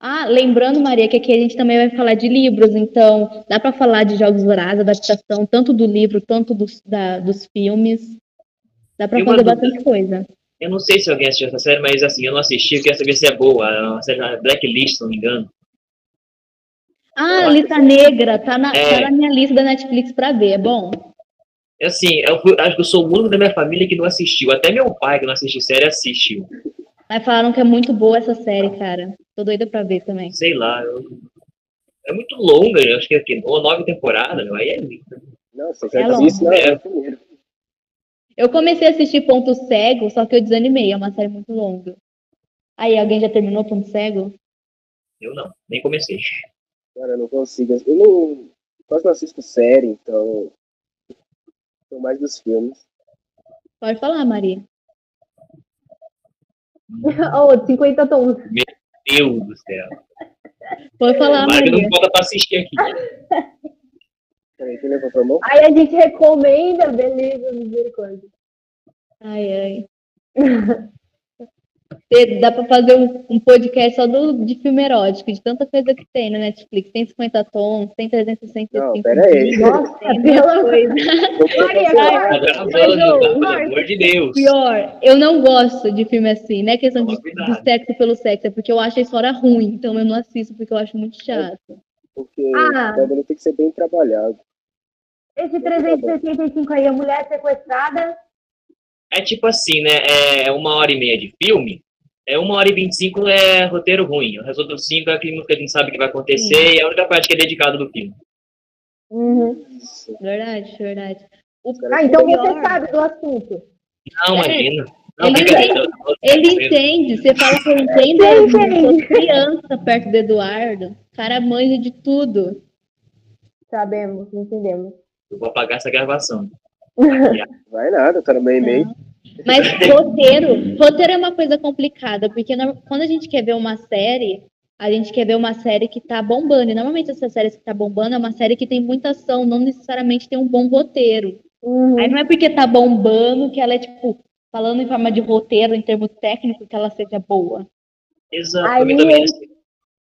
Ah, lembrando, Maria, que aqui a gente também vai falar de livros, então dá pra falar de Jogos Vorazes, adaptação tanto do livro, tanto dos, da- dos filmes. Dá E fazer dúvida. bastante coisa. eu não sei se alguém assistiu essa série, mas assim, eu não assisti, eu queria saber se é boa. É uma série chamada Blacklist, se não me engano. Ah, Lista Negra, tá na, É. tá na minha lista da Netflix pra ver, é bom? É Assim, eu fui- acho que eu sou o único da minha família que não assistiu. Até meu pai, que não assistiu série, assistiu. Mas falaram que é muito boa essa série, cara. Tô doida pra ver também. Sei lá. eu- É muito longa, eu acho que é aqui, ou nove temporadas, meu. Aí é lindo. Nossa, É já longo. disse, não, É. é o primeiro. Eu comecei a assistir Ponto Cego, só que eu desanimei, é uma série muito longa. Aí, alguém já terminou Ponto Cego? Eu não, nem comecei. Cara, eu não consigo. Eu não, quase não assisto série, então. Sou mais dos filmes. Pode falar, Maria. Oh, 50 tons. Deus do céu. Pode falar, Mas não Maria. conta pra assistir aqui. Peraí, quem levou pra mão? Aí a gente recomenda, beleza, misericórdia. Ai, ai. Dá pra fazer um, um podcast só do, de filme erótico, de tanta coisa que tem na Netflix. Tem 50 tons, tem 365 Não, pera aí. Nossa, coisa. Maria, Tá tá? pelo amor de Deus. Pior, eu não gosto de filme assim, não é questão de, de sexo pelo sexo, é porque eu acho a história ruim, então eu não assisto porque eu acho muito chato. Porque Ah. o bagulho tem que ser bem trabalhado. Esse 365 aí, a mulher sequestrada. É tipo assim, né? É uma hora e meia de filme. É uma hora e vinte e cinco é roteiro ruim. O resto dos cinco é aquilo que a gente sabe que vai acontecer e é a única parte que é dedicada do filme. Uhum. Verdade, verdade. O Ah, então pior- você sabe do assunto. Não, É. imagina. Não, Ele brincadeira. Ele entende, você fala que eu entendo, eu entende. sou criança perto do Eduardo. O cara manja de tudo. Sabemos, entendemos. Eu vou apagar essa gravação. Vai nada, no meu e-mail. Mas roteiro, roteiro é uma coisa complicada, porque no- quando a gente quer ver uma série, a gente quer ver uma série que tá bombando. E normalmente essa série que tá bombando é uma série que tem muita ação, não necessariamente tem um bom roteiro. Uhum. Aí não é porque tá bombando que ela é, tipo, falando em forma de roteiro, em termo técnico, que ela seja boa. Exato. Aí também é assim.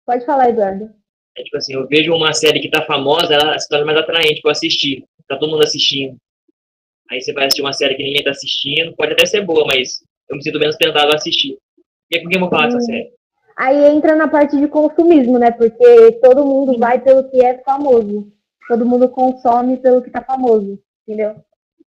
Pode falar, Eduardo. É tipo assim, eu vejo uma série que tá famosa, ela se torna mais atraente pra eu assistir. Tá todo mundo assistindo. Aí você vai assistir uma série que ninguém tá assistindo, pode até ser boa, mas eu me sinto menos tentado a assistir. E aí, por que eu vou falar dessa Hum. série? Aí entra na parte de consumismo, né? Porque todo mundo vai pelo que é famoso. Todo mundo consome pelo que tá famoso. Entendeu?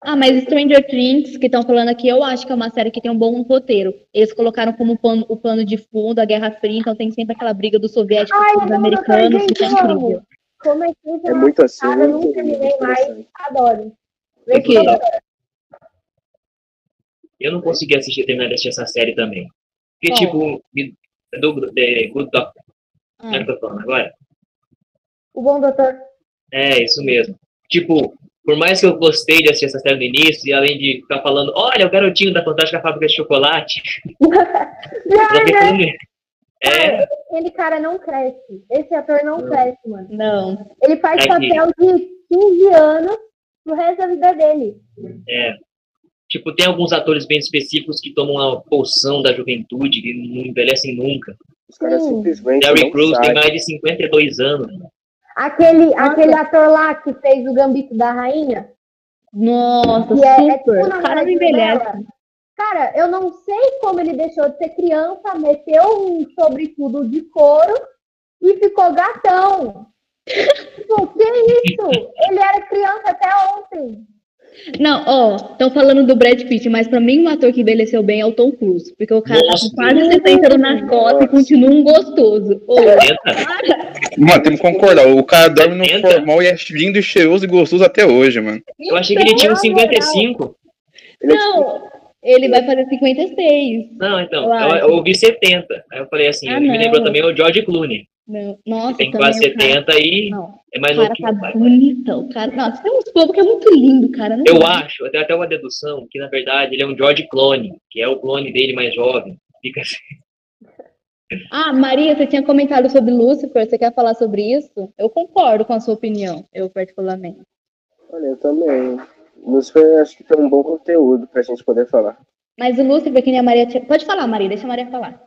Ah, mas Stranger Things, que estão falando aqui, eu acho que é uma série que tem um bom roteiro. Eles colocaram como pano, o plano de fundo a Guerra Fria, então tem sempre aquela briga dos soviéticos Ai, com os americanos, que é incrível. Como é que É muito assim. Eu muito terminei mais. Adoro. Eu não consegui assistir, terminar de assistir essa série também. Porque, tipo, me- do The Good Doctor, né, que eu tô falando agora? O bom doutor. É, isso mesmo. Tipo, por mais que eu gostei de assistir essa série no início, e além de ficar falando, olha, o garotinho da Fantástica Fábrica de Chocolate, eu fiquei falando, é, Aquele cara não cresce. Esse ator não Não. cresce, mano. não. Ele faz É que- papel de 15 anos pro resto da vida dele. é. Tipo, tem alguns atores bem específicos que tomam a poção da juventude, que não envelhecem nunca. Os caras Sim. simplesmente Terry Crews tem mais de 52 anos. Aquele, aquele ator lá que fez o Gambito da Rainha, Nossa, que é, é tipo super. o o cara não envelhece. dela. Cara, eu não sei como ele deixou de ser criança, meteu um sobretudo de couro e ficou gatão. Tipo, que isso? Ele era criança até ontem. Não, ó, estão falando do Brad Pitt, mas pra mim um ator que envelheceu bem é o Tom Cruise. Porque o cara tá Nossa, com quase 60 anos nas costas e continua um gostoso. Ô. Mano, temos que concordar. O cara dorme no formal e é lindo e cheiroso e gostoso até hoje, mano. Eu achei que ele tinha uns Então, na moral, 55. Ele é tipo, não, ele vai fazer 56. Não, então, Eu eu, ouvi 70. Aí eu falei assim, Ah, ele me lembrou também o George Clooney. Não, nossa, que Tem quase o cara- 70 e Não, é mais o novo cara que tá o bonito. O cara... Nossa, tem uns povos que é muito lindo, cara. Não Eu dá. acho, eu tenho até uma dedução, que na verdade ele é um George Clone, que é o clone dele mais jovem. Fica assim. Ah, Maria, você tinha comentado sobre Lúcifer, você quer falar sobre isso? Eu concordo com a sua opinião, eu particularmente. olha, eu também. Lucifer acho que tem um bom conteúdo pra gente poder falar. Mas o Lúcifer, que nem a Maria tinha... Pode falar, Maria, deixa a Maria falar.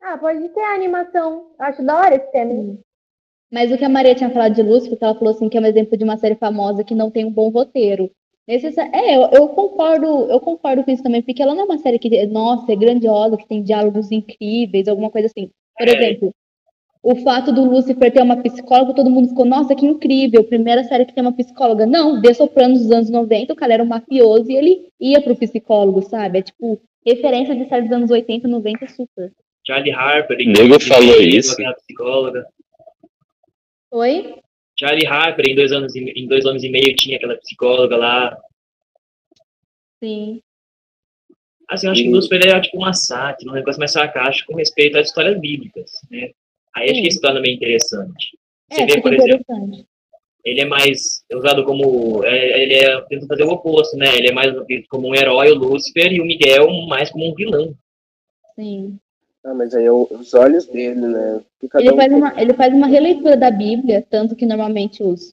Ah, pode ter a animação. Acho da hora esse tema. Mas o que a Maria tinha falado de Lúcifer, que ela falou assim, que é um exemplo de uma série famosa que não tem um bom roteiro. É, eu, eu concordo, eu concordo com isso também, porque ela não é uma série que, nossa, é grandiosa, que tem diálogos incríveis, alguma coisa assim. Por É. exemplo, o fato do Lúcifer ter uma psicóloga, todo mundo ficou, nossa, que incrível, primeira série que tem uma psicóloga. Não, The Sopranos dos anos 90, o cara era um mafioso e ele ia pro psicólogo, sabe? É tipo, referência de série dos anos 80, 90, super. Charlie Harper. Nego falou meio, isso. aquela psicóloga. Oi? Charlie Harper, em dois, anos e, em dois anos e meio, tinha aquela psicóloga lá. Sim. Assim, eu acho que Sim. Lucifer é tipo uma sátira, um negócio mais sarcástico com respeito às histórias bíblicas, né? Aí acho Sim. que isso torna meio interessante. Você É, vê, por exemplo, interessante. ele é mais usado como. é, ele é, tenta fazer o oposto, né? Ele é mais visto como um herói, o Lúcifer, e o Miguel mais como um vilão. Sim. Ah, mas aí é o- os olhos dele, né? Ele um faz, uma, ele faz uma releitura da Bíblia, tanto que normalmente os,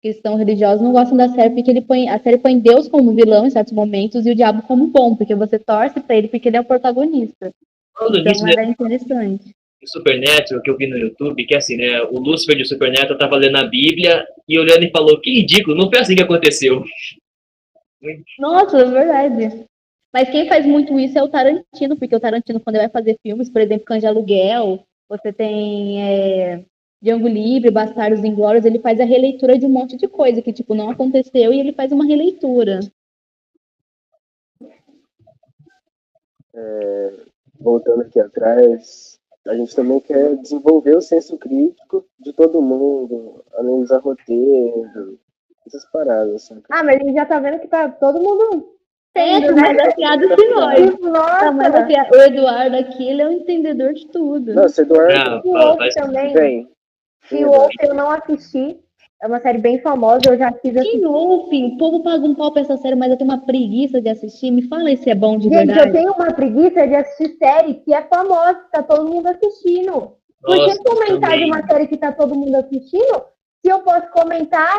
que são religiosos não gostam da série porque ele põe, a série põe Deus como vilão em certos momentos e o diabo como bom, porque você torce pra ele porque ele é o protagonista. Falando nisso, Então né, era interessante. o Supernatural que eu vi no YouTube, que é assim, né? O Lúcifer de Supernatural tava lendo a Bíblia e olhando e falou, que ridículo, não foi assim que aconteceu. Nossa, é verdade. Mas quem faz muito isso é o Tarantino, porque o Tarantino, quando ele vai fazer filmes, por exemplo, Cães de Aluguel, você tem é, Django Livre, Bastardos Inglórios, ele faz a releitura de um monte de coisa que, tipo, não aconteceu e ele faz uma releitura. É, voltando aqui atrás, a gente também quer desenvolver o senso crítico de todo mundo, analisar roteiro, essas paradas, sabe? Ah, mas a gente já tá vendo que tá todo mundo É, tendo, tá mais afiado que nós. Tá mais nossa, afiado. O Eduardo aqui, ele é um entendedor de tudo. Nossa, Eduardo, Não, o fala, faz- também. vem. E o Wolf eu não assisti. É uma série bem famosa, eu já quis Que assistir. novo, filho. O povo paga um pau pra essa série, mas eu tenho uma preguiça de assistir. Me fala aí se é bom de Gente, eu verdade. tenho uma preguiça de assistir série que é famosa, que tá todo mundo assistindo. Por que comentar também. de uma série que tá todo mundo assistindo se eu posso comentar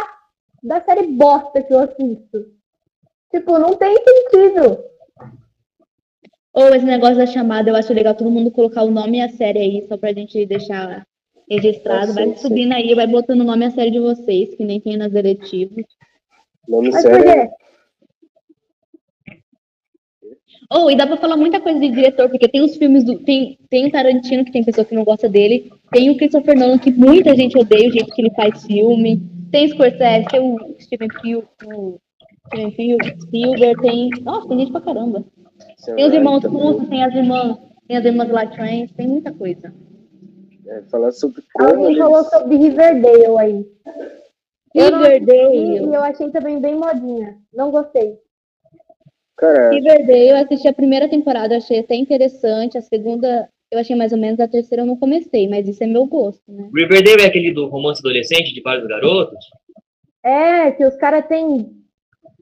da série bosta que eu assisto? Tipo, não tem sentido. Ou esse negócio da chamada, eu acho legal todo mundo colocar o nome e a série aí, só pra gente deixar registrado. Vai subindo aí, vai botando o nome e a série de vocês, que nem tem nas eletivas. Nome Mas quê? Oh, e dá pra falar muita coisa de diretor, porque tem os filmes do. Tem, tem o Tarantino, que tem pessoa que não gosta dele. Tem o Christopher Nolan, que muita gente odeia o jeito que ele faz filme. Tem Scorsese, tem o Steven Spiel- o Steven Spiel- Spielberg, tem. Nossa, tem gente pra caramba. Tem os irmãos Russo, tem as irmãs. Tem as irmãs Latrans, tem muita coisa. É, falar sobre como Alguém eles... falou sobre Riverdale aí. Eu não Riverdale. E eu achei também bem modinha. Não gostei. Cara, Riverdale, eu assisti a primeira temporada, eu achei até interessante. A segunda, eu achei mais ou menos. A terceira eu não comecei, mas isso é meu gosto, né? Riverdale é aquele do romance adolescente de vários garotos? É, que os caras têm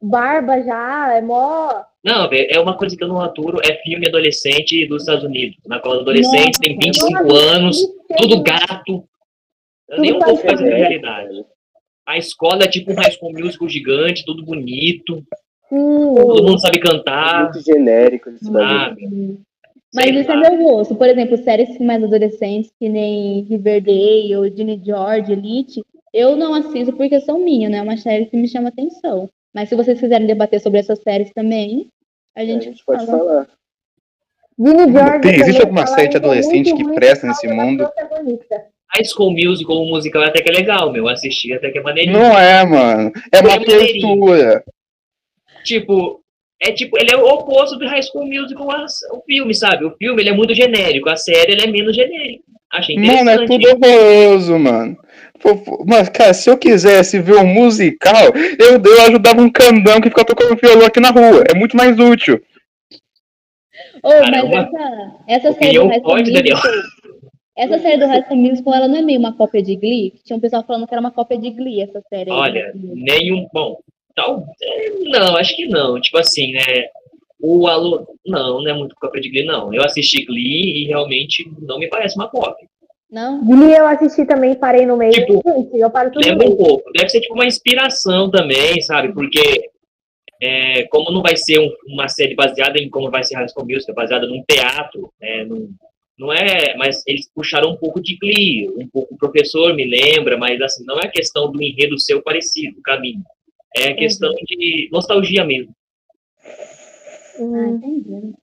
barba já, é mó. Não, velho, é uma coisa que eu não aturo, é filme adolescente dos Estados Unidos, na qual os adolescentes têm 25 Nossa, anos, tudo gato, Tudo nem um pouco fazendo realidade. A escola é tipo um high school musical gigante, tudo bonito, todo Sim. mundo sabe cantar, muito genérico sabe? Mas Sei isso é meu gosto. Por exemplo, séries mais adolescentes, que nem Riverdale ou Ginny George, Elite, eu não assisto porque são minhas, né? É uma série que me chama atenção. Mas se vocês quiserem debater sobre essas séries também, a A gente, gente pode fala. falar. Tem- existe alguma fala série de é adolescente muito que presta nesse mundo? High School Musical, o musical até que é legal, meu, assistir até que é maneirinho. Não é, mano. É uma É tortura. Tipo, é tipo, ele é o oposto do High School Musical, o filme, sabe? O filme, ele é muito genérico, a série, ele é menos genérico. Achei Mano, é interessante. tudo horroroso, mano. Mas, cara, se eu quisesse ver um musical, eu, eu ajudava um cambão que fica tocando violão aqui na rua. É muito mais útil. Oh, mas essa, essa série do High School. Musical, essa série do High School Musical, ela não é meio uma cópia de Glee? Tinha um pessoal falando que era uma cópia de Glee, essa série aí. Olha, nenhum. Bom, tal. é, Não, acho que não. Tipo assim, né? O aluno. Não, não é muito cópia de Glee, não. Eu assisti Glee e realmente não me parece uma cópia. Não? Glee eu assisti também, parei no meio. Tipo, Gente, eu paro tudo Lembra um pouco. Deve ser tipo uma inspiração também, sabe? Porque. é, como não vai ser um- uma série baseada em como vai ser High School Musical, baseada num teatro, né, num- não é, mas eles puxaram um pouco de Glee, um pouco o professor me lembra, mas assim, não é questão do enredo ser o parecido, o caminho. É questão de nostalgia mesmo. Ah, entendi.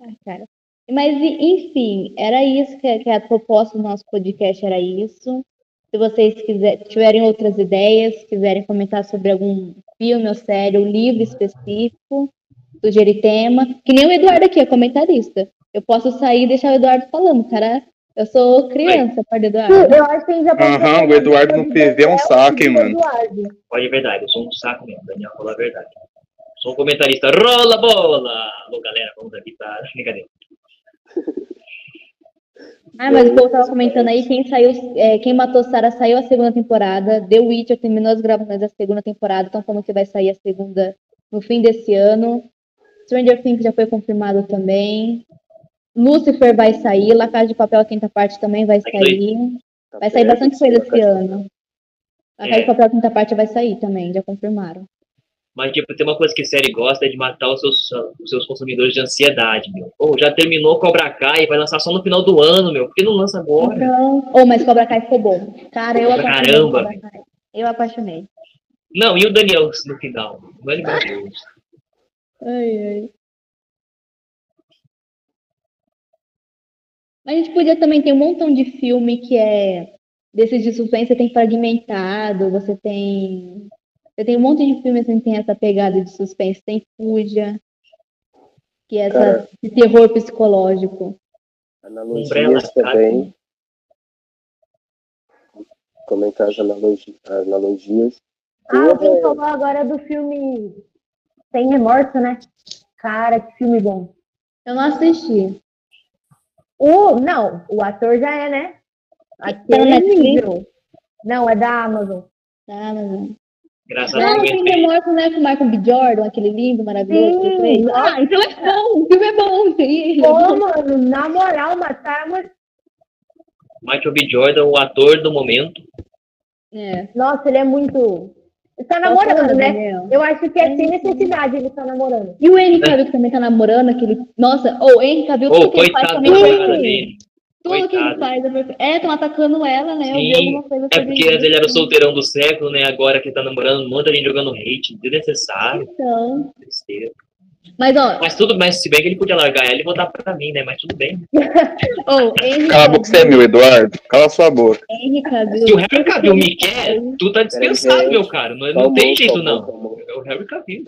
Ah, cara. Mas, enfim, era isso que, que a proposta do nosso podcast era isso. Se vocês quiser, tiverem outras ideias, quiserem comentar sobre algum filme ou série, ou livro específico, sugerir tema, que nem o Eduardo aqui, é comentarista. Eu posso sair e deixar o Eduardo falando, cara. Eu sou criança, do Eduardo. Eu acho que gente já pode Aham, o Eduardo no PV é um saco, hein, mano. Eduardo. Olha, é verdade, eu sou um saco mesmo, Daniel falou a verdade. Sou um comentarista, rola bola! Alô, galera, vamos aqui, tá? Brincadeira. Ah, mas o povo tava comentando aí, quem saiu, é, quem matou Sarah saiu a segunda temporada, The Witcher terminou as gravações da segunda temporada, estão falando que vai sair a segunda no fim desse ano. Stranger Things já foi confirmado também. Lucifer vai sair, La Casa de Papel, a quinta parte também vai sair. Tá Vai sair perto bastante coisa esse ano. A É. Casa de Papel, a quinta parte vai sair também, já confirmaram. Mas, tipo, tem uma coisa que a série gosta é de matar os seus, os seus consumidores de ansiedade, meu. Pô, já terminou Cobra Kai, vai lançar só no final do ano, meu. Por que não lança agora? Então, oh, mas Cobra Kai ficou bom. Cara, eu apaixonei. Caramba. Cobra Kai. Eu apaixonei. Não, e o Daniel no final? Não é meu Deus. Ai, ai. Mas a gente podia também ter um montão de filme que é desses de suspense, você tem fragmentado, você tem. Você tem um monte de filme assim que tem essa pegada de suspense, tem Fuja, que é essa, esse terror psicológico. Analogias também. Comentar as analogi analogias. Ah, alguém Porra, falou agora do filme Sem Remorso, né? Cara, que filme bom. Eu não assisti. O, não, o ator já é, né? Tá Aquele Netflix? nível. Não, é da Amazon. Tá, mas... Engraçado Não, que eu tem entrei. remorso, né? Com o Michael B. Jordan, aquele lindo, maravilhoso. Sim. Ah, então é bom, o filme é bom. sim, ele Pô, mano, na moral, matar uma... Michael B. Jordan, o ator do momento. É. Nossa, ele é muito... Ele tá Qual namorando, foi, né? Daniel? Eu acho que é sem necessidade ele tá namorando. E o Henry Cavill que também tá namorando, aquele. Nossa, ou o Henry Cavill, tudo que ele faz coitado também Tudo que ele Coitado. faz é perfeito. É, estão atacando ela, né? Eu vi Sim, alguma coisa É porque isso. ele era o solteirão do século, né? Agora que tá namorando, muita gente jogando hate, desnecessário, Então. Mas, ó, Mas tudo bem, se bem que ele podia largar ela e voltar pra mim, né? Mas tudo bem. Henry Cala a boca, você é meu, Eduardo. Cala sua boca. Henry Cavill. Se o Harry Cavill me quer, tu tá dispensado, meu cara. Não, não calmou, tem jeito, calmou, não. calmou. É o Harry Cavill.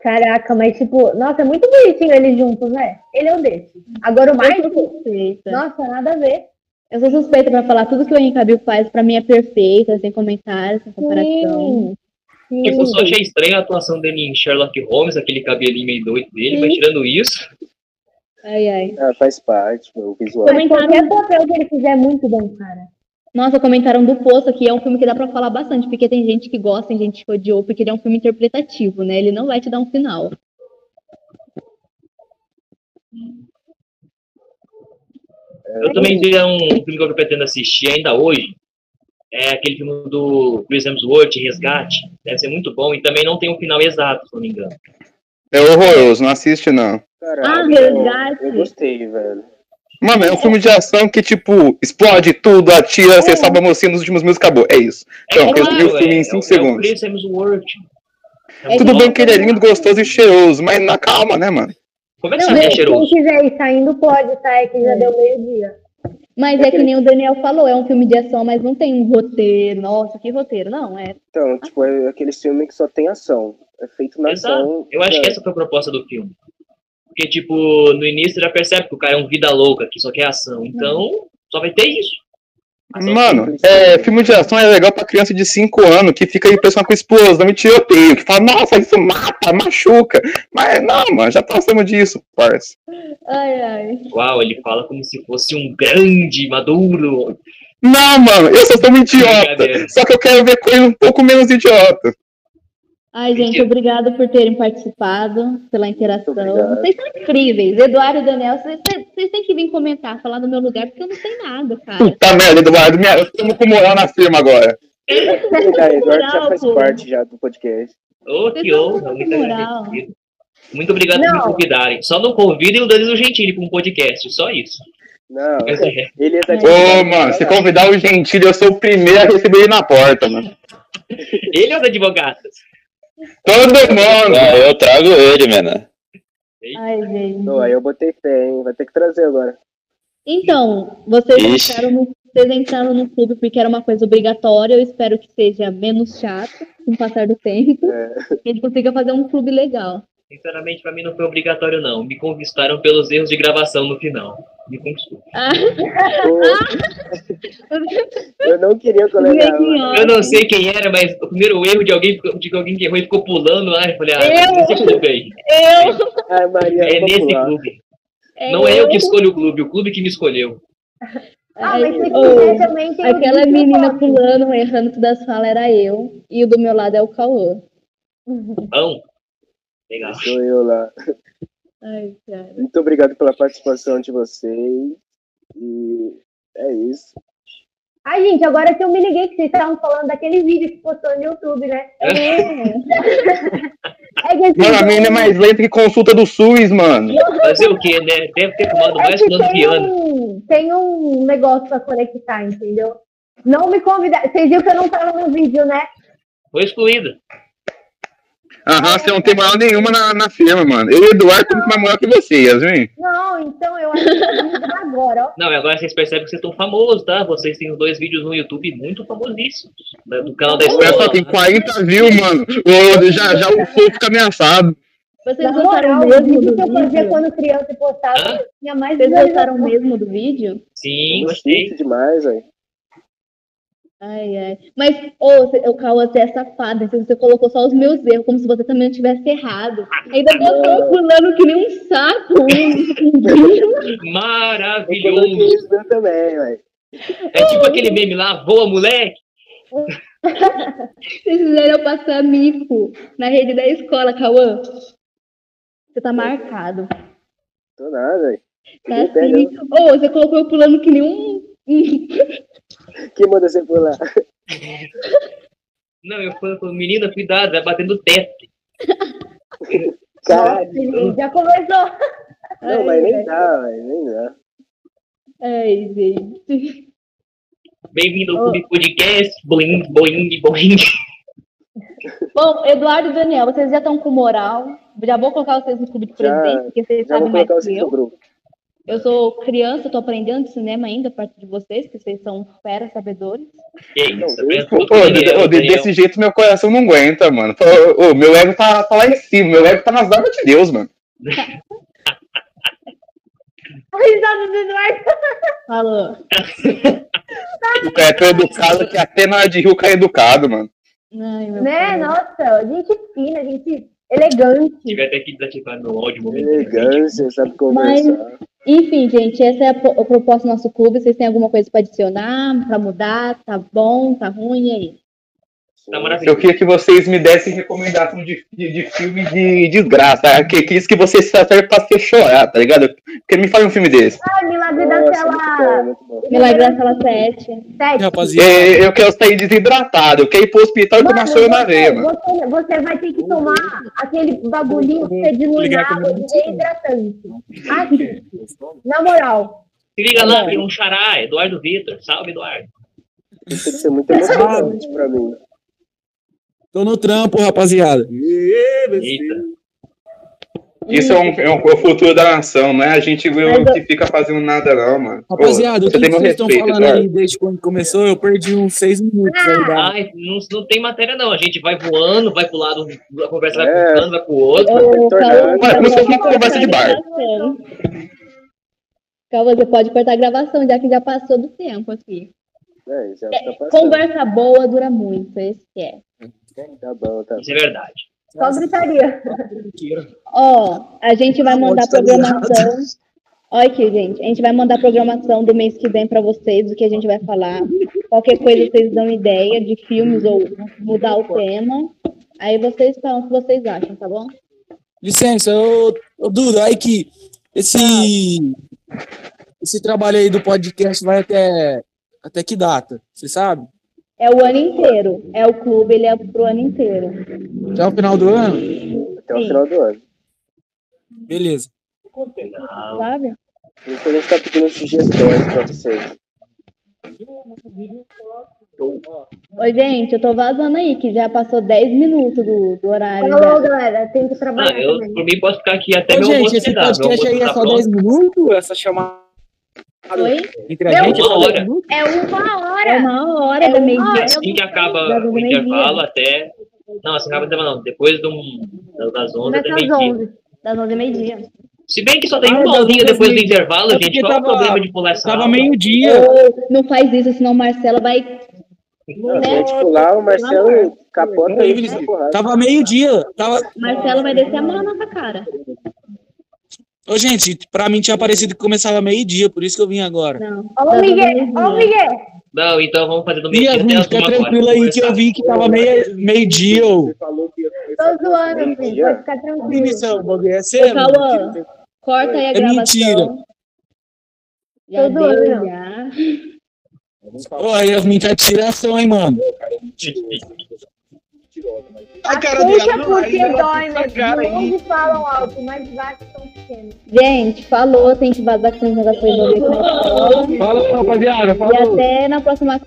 Caraca, mas tipo, nossa, é muito bonitinho eles juntos, né? Ele é um desses. Agora o suspeita. nossa, nada a ver. Eu sou suspeita pra falar tudo que o Henry Cavill faz, pra mim é perfeito, sem comentários, sem comparação. Sim, Tipo, eu só sim. achei estranha a atuação dele em Sherlock Holmes, aquele cabelinho meio doido dele, mas Sim. tirando isso, Ai, ai. Ah, faz parte, meu, o visual. Mas qualquer papel que ele fizer é muito bom, cara. Nossa, comentaram do Poço aqui, é um filme que dá pra falar bastante, porque tem gente que gosta, tem gente que odiou, porque ele é um filme interpretativo, né? Ele não vai te dar um final. eu também vi um filme que eu pretendo assistir ainda hoje. É aquele filme do Chris Hemsworth, Resgate. Deve ser muito bom e também não tem um final exato, se não me engano. É horroroso, não assiste não. Caralho, Ah, eu- resgate. Eu gostei, velho. Mano, é um filme de ação que, tipo, explode tudo, atira, você salva a mocinha nos últimos minutos, acabou. É isso. Então, é resumi o claro, filme é- em é 5 o- É o segundos. É Tudo bem que ele é lindo, gostoso e cheiroso, mas na calma, né, mano? Como é que Não, é gente, quem cheiroso? quiser ir saindo pode, tá? É que já deu meio-dia. Mas é que nem o Daniel falou, é um filme de ação, mas não tem um roteiro. Nossa, que roteiro. Não, é. Então, tipo, é aquele filme que só tem ação. É feito na Exato. ação. Eu acho é. que essa foi a proposta do filme. Porque, tipo, no início você já percebe que o cara é um vida louca, que só quer ação. Então, só vai ter isso. Ação Mano, é, filme de ação é legal pra criança de 5 anos que fica impressionado com explosão e tiroteio, que fala, nossa, isso mata, machuca. Mas não, mano, já passamos disso, parça. Ai, ai. Uau, ele fala como se fosse um grande maduro. Não, mano, eu só sou um idiota. Só que eu quero ver coisa um pouco menos idiota. Ai, gente, obrigada por terem participado, pela interação. Vocês são incríveis. Eduardo e Daniel, vocês, têm que vir comentar, falar no meu lugar, porque eu não sei nada, cara. Puta merda, Eduardo, minha, estamos com moral na firma agora. Verdade, Eduardo já faz pô. parte já do podcast. Ô, que honra, muito agradecido. Obrigado por me Não. convidarem. Só não convidem o Danilo Gentili para um podcast, só isso. Não, é. ele tá Ô, mano, se convidar o Gentili, eu sou o primeiro a receber ele na porta, mano. Ele é os advogados. Todo mundo. Ah, eu trago ele, mano. Ai, gente. Aí eu botei fé, hein? Vai ter que trazer agora. Então, vocês Ixi. entraram, no, vocês entraram no clube porque era uma coisa obrigatória. Eu espero que seja menos chato com o passar do tempo. É. Que a gente consiga fazer um clube legal. Sinceramente, para mim não foi obrigatório, não. Me conquistaram pelos erros de gravação no final. Me conquistou. Ah, Eu não queria colegar. Eu não sei quem era, mas o primeiro erro de alguém, de alguém que errou e ficou pulando lá, eu falei, ah, Eu? é nesse clube aí. eu! Ai, Maria, É nesse lá. clube. Não é eu que escolho o clube, o clube que me escolheu. Ah, mas se quiser também tem Aquela menina do pulando, errando todas as falas era eu. E o do meu lado é o Cauã. Pão. Legal. Sou eu lá. Ai, cara. Muito obrigado pela participação de vocês. E é isso. Ai, gente, agora que eu me liguei que vocês estavam falando daquele vídeo que postou no YouTube, né? É que assim, Mano, a menina é mais lenta que consulta do SUS, mano. Fazer o quê, né? Deve ter fumado é mais que que ano tem piano. um, tem um negócio pra conectar, entendeu? Não me convidaram. Vocês viram que eu não tava no vídeo, né? Foi excluído. Aham, você não tem moral nenhuma na, na firma, mano. Eu e o Eduardo temos mais moral que você, Yasmin. Não, então eu acho que eu agora, ó. Não, e agora vocês percebem que vocês estão famosos, tá? Vocês têm dois vídeos no YouTube muito famosíssimos. né, Do canal da escola. tem 40 views, mano. Ô, já, já o fogo fica ameaçado. Vocês gostaram mesmo vídeo do que eu fazia vídeo? quando criança e postava, tinha mais Vocês gostaram mesmo do vídeo? Sim, Eu gostei. gostei demais, velho. Ai, ai. Mas, ô, você- o Cauã, você é safado. então Você colocou só os meus erros, como se você também não tivesse errado. Ainda botou pulando que nem um saco. Eu Maravilhoso. meu também. É tipo aquele meme lá, voa moleque. Vocês fizeram eu passar mico na rede da escola, Cauã. Você tá marcado. Tô nada, velho. Tá assim. Ô, você colocou eu pulando que nem um. Quem manda você pular? Não, eu falei, menina, cuidado, vai bater no teto. Caralho. Nossa, já começou. Não, mas nem dá, velho. Nem dá. Ai, gente. Bem-vindo ao. Clube Podcast. Boing, boing, boing. Bom, Eduardo e Daniel, vocês já estão com moral. Já vou colocar vocês no clube de presidente, porque vocês Já vou sabem mais que vocês eu. no grupo. Eu sou criança, tô aprendendo de cinema ainda, perto de vocês, porque vocês são fera sabedores. Que isso, Pô, pô, o desse jeito meu coração não aguenta, mano. Ô, ô, meu ego tá, tá lá em cima, meu ego tá nas águas de Deus, mano. A risada do Eduardo. Falou. O cara é tão educado que até na hora de rir o cara é educado, mano. Ai, meu Né? pai. Nossa, gente fina, gente elegante. Tive até que desativar meu áudio momento. Elegância, sabe conversar. Enfim, gente, essa é a, pro- a proposta do nosso clube. Vocês têm alguma coisa para adicionar, para mudar? Tá bom, tá ruim? E aí? Tá Eu maravilhoso. queria que vocês me dessem recomendação de, de, de filme de desgraça. Que, que isso que vocês servem pra você chorar, tá ligado? Porque me fala um filme desse. Ah, Milagre da Nossa, bom. Milagre da Sala 7. 7. Rapaziada, É, Eu quero sair desidratado, eu quero ir pro hospital e tomar soro na veia, você, você vai ter que tomar aquele bagulhinho que é de lunar água de reidratante. Aqui, na moral. Se liga lá, tem um xará, Eduardo Vitor. Salve, Eduardo. Tem que ser muito emocionante pra mim. Tô no trampo, rapaziada. Eita. Isso é, um, é, um, é o futuro da nação, não é a gente que fica fazendo nada, não, mano. Ô, Rapaziada, o você que meu vocês estão respeito, falando aí desde quando começou? Eu perdi uns seis minutos aí. da- Ai, não, não tem matéria, não. A gente vai voando, vai pro lado, a conversa vai É. pro lado, vai pro outro. Ô, Mas como se fosse uma conversa de bar. Cauã, você pode cortar a gravação, já que já passou do tempo aqui. É, já tá passando. Conversa boa dura muito, esse que é. Tá bom, tá. Isso é verdade. Só gritaria. Ó, a gente vai mandar tá programação. Olha aqui, gente. A gente vai mandar programação do mês que vem pra vocês, do que a gente vai falar. Qualquer coisa vocês dão ideia de filmes ou mudar o tema. Aí vocês falam o que vocês acham, tá bom? Licença, ô Duda, aí que esse, esse trabalho aí do podcast vai até, até que data? Você sabe? É o ano inteiro. É o clube, ele é pro ano inteiro. Até o final do ano? Até o Sim. final do ano. Beleza. Sabe? Isso a gente tá pedindo sugestões pra vocês. Ô, gente, eu tô vazando aí, que já passou 10 minutos do, do horário. Falou, já. galera. Tem que Ah, trabalhar eu, também. por mim, posso ficar aqui até Ô, meu gente, almoço esse podcast aí é tá só pronto. 10 minutos? Essa chamada Oi? entre a Meu, gente é uma 10 hora. É uma hora. É uma hora É da uma meia-dia. hora. Assim que acaba o da intervalo até. Não, assim acaba o intervalo, não. Depois do, das 11 até meio-dia. 11. Das 11 da meia-dia. Se bem que só tem Ah, uma horinha 11 depois do meio-dia. intervalo, É gente. Qual é o tava- problema de pular essa Tava meio-dia. Não faz isso, senão o Marcelo vai. Não, se a gente pular, o Marcelo capota Aí, Tava meio-dia. Tava... Marcelo vai descer a mão na nossa cara. Ô, gente, pra mim tinha parecido que começava meio-dia, por isso que eu vim agora. Não. Ó o das Miguel. 11 da Ó o meia-dia. Miguel. Não, então vamos fazer do meio-dia a até gente, as fica tranquilo aí que eu vi que tava meio- meio-dia. ô. Tô zoando, filho. Meio-dia? Pode ficar tranquilo. Vinícius, o bagulho é Ô, sério. Cauã, corta aí a É gravação. mentira. Já Tô zoando, não. Pô, aí as mentiras hein, mano? A cara dela, Deixa não, aí porque dói, né? aí. Falam alto, mas vasos são pequenos. Gente, falou, tem que vazar com os negócios pra resolver com a escola. Falou, rapaziada. E Falou. até na próxima